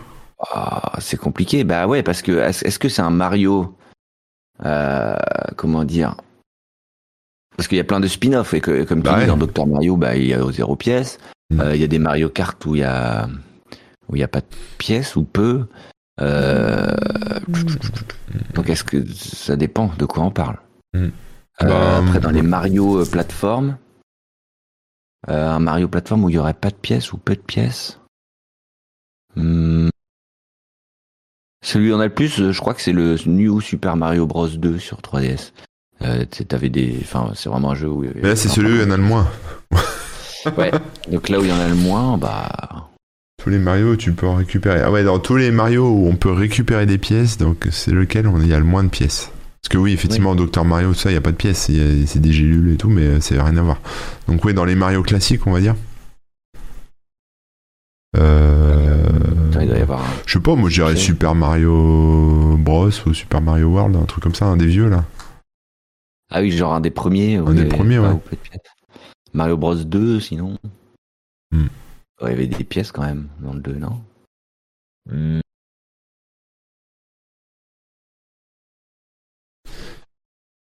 Ah, c'est compliqué. Bah ouais, parce que est-ce que c'est un Mario euh, Comment dire? Parce qu'il y a plein de spin-offs et que, comme tu Bah dis, dans Docteur Mario, bah il y a zéro pièce. Mm. Euh, Il y a des Mario Kart où il y a où il y a pas de pièces ou peu. Euh, Donc est-ce que ça dépend de quoi on parle? Mm. Euh, Bah, Après dans les. Mario plateformes, euh, un Mario plateforme où il y aurait pas de pièces ou peu de pièces. Hmm. Celui où on a le plus, euh, je crois que c'est le New Super Mario Bros 2 sur 3DS. Euh, t'avais des, enfin, c'est vraiment un jeu où. Mais là, c'est celui où il y en a le moins. Ouais. Donc là où il y en a le moins, bah. Tous les Mario, tu peux en récupérer. Ah ouais, dans tous les Mario où on peut récupérer des pièces, donc c'est lequel on il y a le moins de pièces. Parce que oui, effectivement, Docteur Mario, tout ça, il n'y a pas de pièces. C'est des gélules et tout, mais euh, c'est rien à voir. Donc oui, dans les Mario classiques, on va dire. Euh... Attends, il doit y avoir. un- Je sais pas, moi je dirais. Super Mario Bros ou Super Mario World, un truc comme ça, un des vieux là. Ah oui, genre un des premiers. Un des premiers, ouais. Mario Bros 2, sinon. Hmm. Ouais, il y avait des pièces quand même dans le 2, non?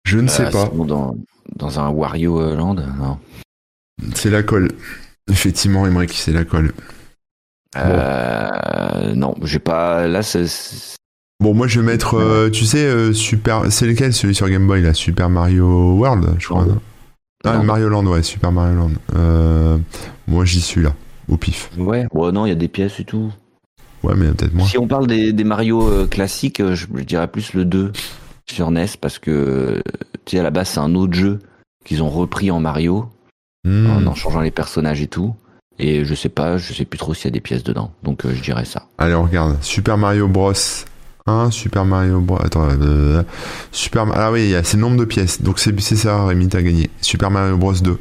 Je ne sais Euh, pas. sinon, dans, dans un Wario euh, Land, non. C'est la colle. Effectivement, Emmerich, c'est la colle. Euh, non, j'ai pas. Là, c'est. Bon, moi je vais mettre, euh, tu sais, euh, Super. C'est lequel celui sur Game Boy là Super Mario World, je crois. Non? Ah, Non. Mario Land, ouais, Super Mario Land. Euh, moi j'y suis là, au pif. Ouais. Ouais, non, il y a des pièces et tout. Ouais, mais peut-être moins. Si on parle des, des Mario classiques, je, je dirais plus le 2 sur NES parce que, euh, tu sais, à la base, c'est un autre jeu qu'ils ont repris en Mario Hmm. en, en changeant les personnages et tout. Et je sais pas, je sais plus trop s'il y a des pièces dedans. Donc euh, je dirais ça. Allez, on regarde. Super Mario Bros 1, Super Mario Bros. Attends, euh, Super. Ah oui, il y a ces nombres de pièces. Donc c'est c'est ça, Rémi, t'as gagné. Super Mario Bros 2.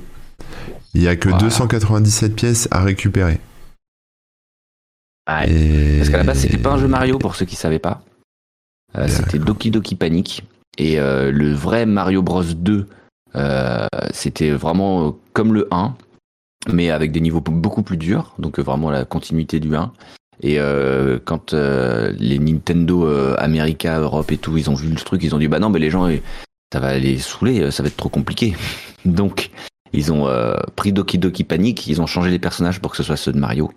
Il y a que Voilà. 297 pièces à récupérer. Et- Parce qu'à la base, c'était pas un jeu Mario pour ceux qui savaient pas. Euh, c'était Doki Doki Panic. Et euh, le vrai Mario Bros 2, euh, c'était vraiment comme le 1, mais avec des niveaux beaucoup plus durs. Donc vraiment la continuité du 1. Et euh, quand euh, les Nintendo euh, America, Europe et tout, ils ont vu le truc, ils ont dit bah non, mais les gens, ça va les saouler, ça va être trop compliqué. Donc ils ont euh, pris Doki Doki Panic, ils ont changé les personnages pour que ce soit ceux de Mario.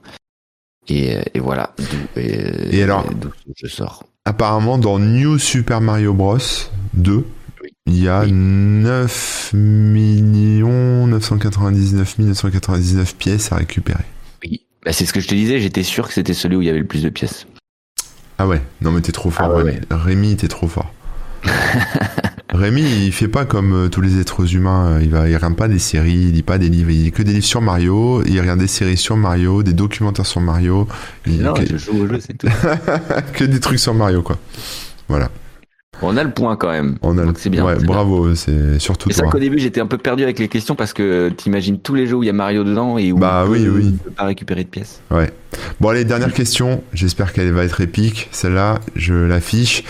Et, et voilà. Et, Et alors d'où je sors. Apparemment, dans New Super Mario Bros 2, Oui. il y a Oui. 9 999 999 pièces à récupérer. Oui. Bah, c'est ce que je te disais, j'étais sûr que c'était celui où il y avait le plus de pièces. Ah ouais, non mais t'es trop fort, Ah ouais, Rémi. Rémi, t'es trop fort. Rémi, il fait pas comme euh, tous les êtres humains. euh, Il va, il regarde pas des séries, il lit pas des livres, il lit que des livres sur Mario. Il regarde des séries sur Mario, des documentaires sur Mario. Il Non, que, je joue au jeu, c'est tout. que des trucs sur Mario, quoi. Voilà. On a le point quand même. On a Donc c'est bien. Ouais, c'est bravo, c'est surtout Et ça qu'au début j'étais un peu perdu avec les questions parce que t'imagines tous les jeux où il y a Mario dedans et où Bah on oui, peut- oui. peut pas récupérer de pièces. Ouais. Bon, allez, dernière question. J'espère qu'elle va être épique. Celle-là, je l'affiche.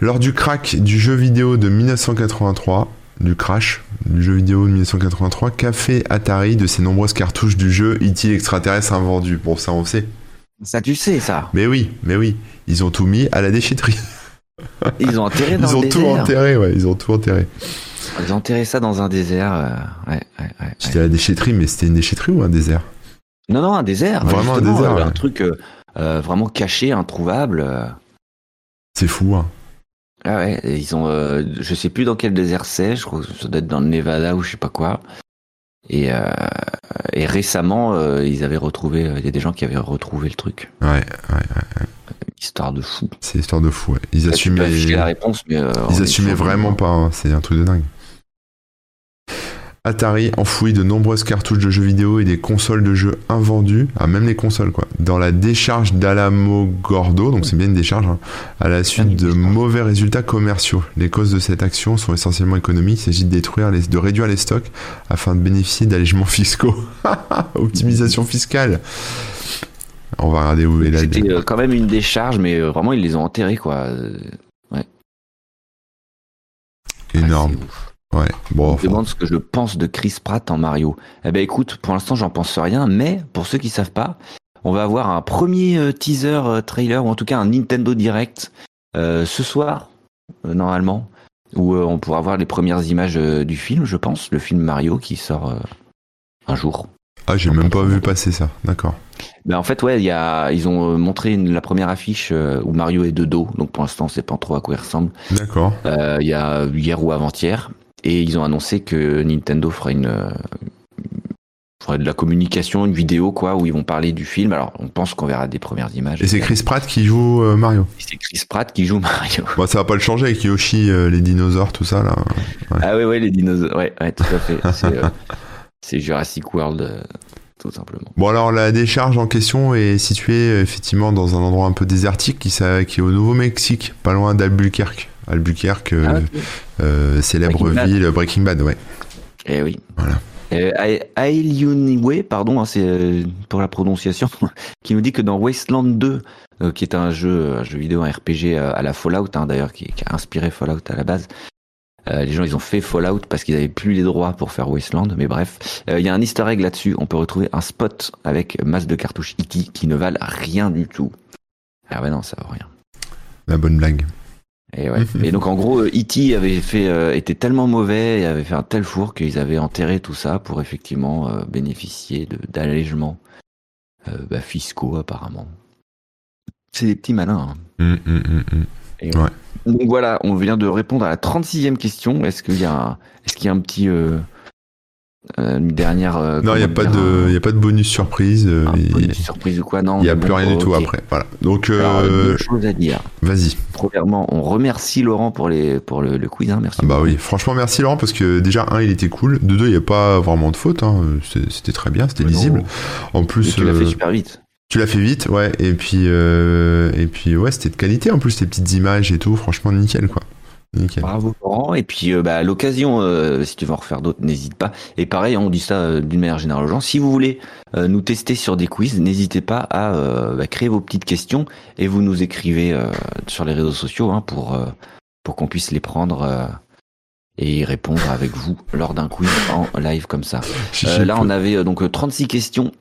Lors du crack du jeu vidéo de 1983, du crash du jeu vidéo de 1983, qu'a fait Atari de ses nombreuses cartouches du jeu E.T. extraterrestre invendu Bon, ça, on sait. Ça tu sais ça. Mais oui, mais oui. Ils ont tout mis à la déchetterie. Ils ont enterré dans Ils ont le tout désert. enterré, ouais. Ils ont tout enterré. Ils ont enterré ça dans un désert. euh, Ouais, ouais, ouais, ouais. C'était à la déchetterie, mais c'était une déchetterie ou un désert? Non, non, un désert. Vraiment un désert, euh. Un truc euh, euh, vraiment caché, introuvable. C'est fou, hein. Ah ouais, ils ont, euh, je sais plus dans quel désert c'est, je crois que ça doit être dans le Nevada ou je sais pas quoi. Et, euh, et récemment, euh, ils avaient retrouvé, il y a des gens qui avaient retrouvé le truc. Ouais, ouais, ouais. Histoire de fou. C'est histoire de fou, ouais. Ils assumaient. la réponse, mais euh, Ils assumaient vraiment pas, hein. c'est un truc de dingue. Atari enfouit de nombreuses cartouches de jeux vidéo et des consoles de jeux invendues, ah même les consoles quoi, dans la décharge d'Alamogordo, donc c'est bien une décharge, hein, à la suite de mauvais résultats commerciaux. Les causes de cette action sont essentiellement économiques, il s'agit de détruire, les, de réduire les stocks afin de bénéficier d'allègements fiscaux. Optimisation fiscale. On va regarder où est la... C'était euh, quand même une décharge, mais euh, vraiment ils les ont enterrés quoi. Euh, Énorme. ah. Ouais, bon, On me demande ce que je pense de Chris Pratt en Mario. Eh ben écoute, pour l'instant j'en pense rien, mais pour ceux qui savent pas, on va avoir un premier teaser trailer ou en tout cas un Nintendo Direct euh, ce soir euh, normalement où euh, on pourra voir les premières images du film, je pense, le film Mario qui sort un jour. Ah j'ai même pas vu passer ça, d'accord. Ben en fait ouais, y a ils ont euh, montré une- la première affiche euh, où Mario est de dos, donc pour l'instant on sait pas trop à quoi il ressemble. D'accord. Euh, il y a hier ou avant-hier, et ils ont annoncé que Nintendo fera une fera de la communication, une vidéo quoi, où ils vont parler du film. Alors on pense qu'on verra des premières images. Et c'est Chris Pratt qui joue euh, Mario. C'est Chris Pratt qui joue Mario. Bon, ça va pas le changer avec Yoshi, euh, les dinosaures, tout ça là. Ah ouais ouais les dinosaures, ouais, ouais tout à fait. C'est Jurassic World euh, tout simplement. Bon alors la décharge en question est située euh, effectivement dans un endroit un peu désertique qui, est au Nouveau-Mexique, pas loin d'Albuquerque. Albuquerque, euh, Ah, euh, célèbre Breaking Bad. ville Breaking Bad, ouais. Eh oui. Voilà. Euh, Ailiuniwe, pardon, hein, c'est euh, pour la prononciation, qui nous dit que dans Wasteland 2, euh, qui est un jeu, un jeu vidéo, un RPG à la Fallout, hein, d'ailleurs, qui, qui a inspiré Fallout à la base. Euh, les gens, ils ont fait Fallout parce qu'ils avaient plus les droits pour faire Wasteland, mais bref, Euh, il y a un Easter egg là-dessus. On peut retrouver un spot avec masse de cartouches E.T. qui ne valent rien du tout. Ah ouais, non, ça vaut rien. La bonne blague. Et, ouais. et donc en gros, euh, E.T. avait fait, euh, était tellement mauvais et avait fait un tel four qu'ils avaient enterré tout ça pour effectivement bénéficier d'allègements bah, fiscaux apparemment. C'est des petits malins. hein. Hum, hum, hum. Et ouais. Donc voilà, on vient de répondre à la 36e question. Est-ce qu'il y a, un- est-ce qu'il y a un petit, euh, euh, une dernière euh, Non, il n'y a, pas de- y a pas de bonus surprise. un Il bonus surprise ou quoi Non. n'y a plus bon, rien du tout après. Voilà. Donc, Alors, deux choses à dire. vas-y. Premièrement, on remercie Laurent pour les pour le, le quiz. hein, merci. Ah bah oui, franchement merci Laurent parce que déjà un il était cool, de deux il n'y a pas vraiment de faute, hein. C'était très bien, c'était non. lisible. En plus tu l'as fait super vite. Tu l'as fait vite, ouais, et puis euh, et puis ouais c'était de qualité en plus tes petites images et tout, franchement nickel quoi. Nickel. Bravo Laurent. Et puis euh, bah, à l'occasion, euh, si tu veux en refaire d'autres, n'hésite pas. Et pareil, on dit ça euh, d'une manière générale aux gens. Si vous voulez euh, nous tester sur des quiz, n'hésitez pas à euh, bah, créer vos petites questions et vous nous écrivez euh, sur les réseaux sociaux hein, pour euh, pour qu'on puisse les prendre euh, et y répondre avec vous lors d'un quiz en live comme ça. Là, on avait euh, donc euh, 36 questions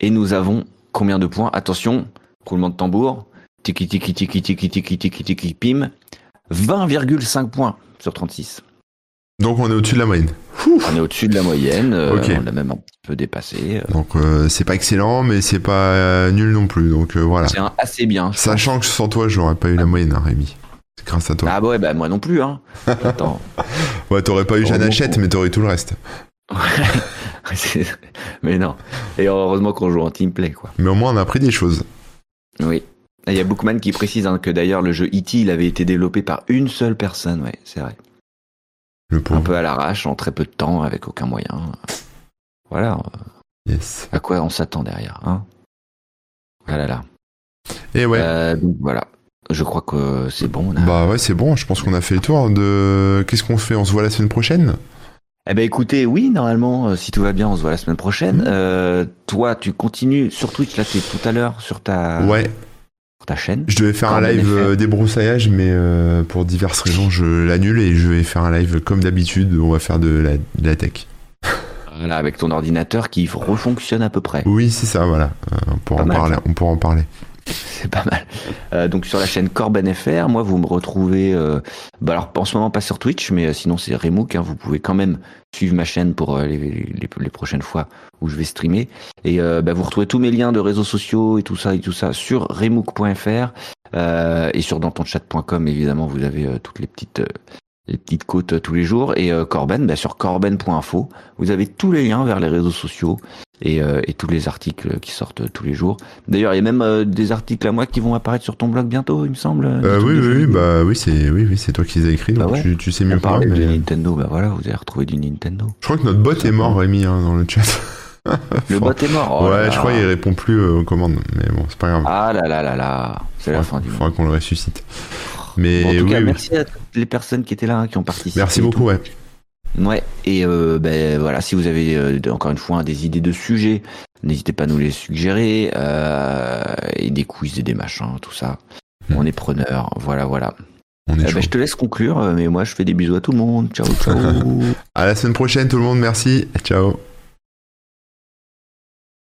et nous avons combien de points? Attention, roulement de tambour. Tiki tiki tiki tiki tiki tiki tiki pim. 20,5 points sur 36. Donc on est au-dessus de la moyenne. On est au-dessus de la moyenne. euh. On l'a même un petit peu dépassé. euh, Donc euh, c'est pas excellent, mais c'est pas euh, nul non plus. Donc voilà. C'est un assez bien. Sachant que sans toi, j'aurais pas eu la moyenne, hein, Rémi. C'est grâce à toi. Ah bah ouais, bah moi non plus. Hein. Attends. Ouais, t'aurais pas eu Jeanne Hachette, mais t'aurais eu tout le reste. Mais non. Et heureusement qu'on joue en team play, quoi. Mais au moins, on a appris des choses. Oui. Il y a Bookman qui précise hein, que d'ailleurs le jeu E.T. il avait été développé par une seule personne, ouais, c'est vrai. Le Un peu à l'arrache, en très peu de temps, avec aucun moyen. Voilà, Yes. à quoi on s'attend derrière, hein Ah là là. Et ouais. Euh, donc voilà. Je crois que c'est bon. on a- Bah ouais, c'est bon. Je pense qu'on a fait le tour de. Qu'est-ce qu'on fait? On se voit la semaine prochaine? Eh ben écoutez, oui, normalement, euh, si tout va bien, on se voit la semaine prochaine. Mhm. Euh, toi, tu continues sur Twitch, là, t'es tout à l'heure sur ta, Ouais. sur ta chaîne. Je devais faire un live euh, débroussaillage, mais euh, pour diverses raisons, je l'annule et je vais faire un live comme d'habitude. On va faire de la, de la tech. Voilà, avec ton ordinateur qui refonctionne à peu près. Oui, c'est ça, voilà. Euh, on, pourra Pas en mal, parler, ça. on pourra en parler. C'est pas mal. Euh, donc sur la chaîne Corben FR, moi vous me retrouvez. Euh, bah alors en ce moment pas sur Twitch, mais euh, sinon c'est Remook. Hein, vous pouvez quand même suivre ma chaîne pour euh, les, prochaines fois où je vais streamer. Et bah, vous retrouvez tous mes liens de réseaux sociaux et tout ça et tout ça sur remook.fr et sur dantonchat.com évidemment vous avez toutes les petites les petites côtes tous les jours et Corben bah, sur corben.info vous avez tous les liens vers les réseaux sociaux et, euh, et tous les articles qui sortent euh, tous les jours. D'ailleurs, il y a même euh, des articles à moi qui vont apparaître sur ton blog bientôt, il me semble. Euh, oui, oui, oui, bah oui, c'est oui, oui, c'est toi qui les as écrits, Bah donc ouais. tu, tu sais mieux moi. parlait de mais- Nintendo, bah voilà, vous avez retrouvé du Nintendo. Je crois que notre bot est mort, Rémi, hein, dans le chat. Le bot est mort. oh ouais, là. je crois qu'il répond plus euh, aux commandes, mais bon, c'est pas grave. Ah là là là là, c'est la fin Il du monde. faudra qu'on le ressuscite. Mais Bon, en tout oui, cas, oui. merci à toutes les personnes qui étaient là, hein, qui ont participé. Merci beaucoup, ouais. Ouais, et euh, ben voilà, si vous avez euh, encore une fois des idées de sujets, n'hésitez pas à nous les suggérer, euh, et des quiz et des machins, tout ça. Hmm. On est preneurs, voilà, voilà. On est Eh ben, je te laisse conclure, euh, mais moi je fais des bisous à tout le monde. Ciao, ciao. À la semaine prochaine, tout le monde. Merci. Ciao.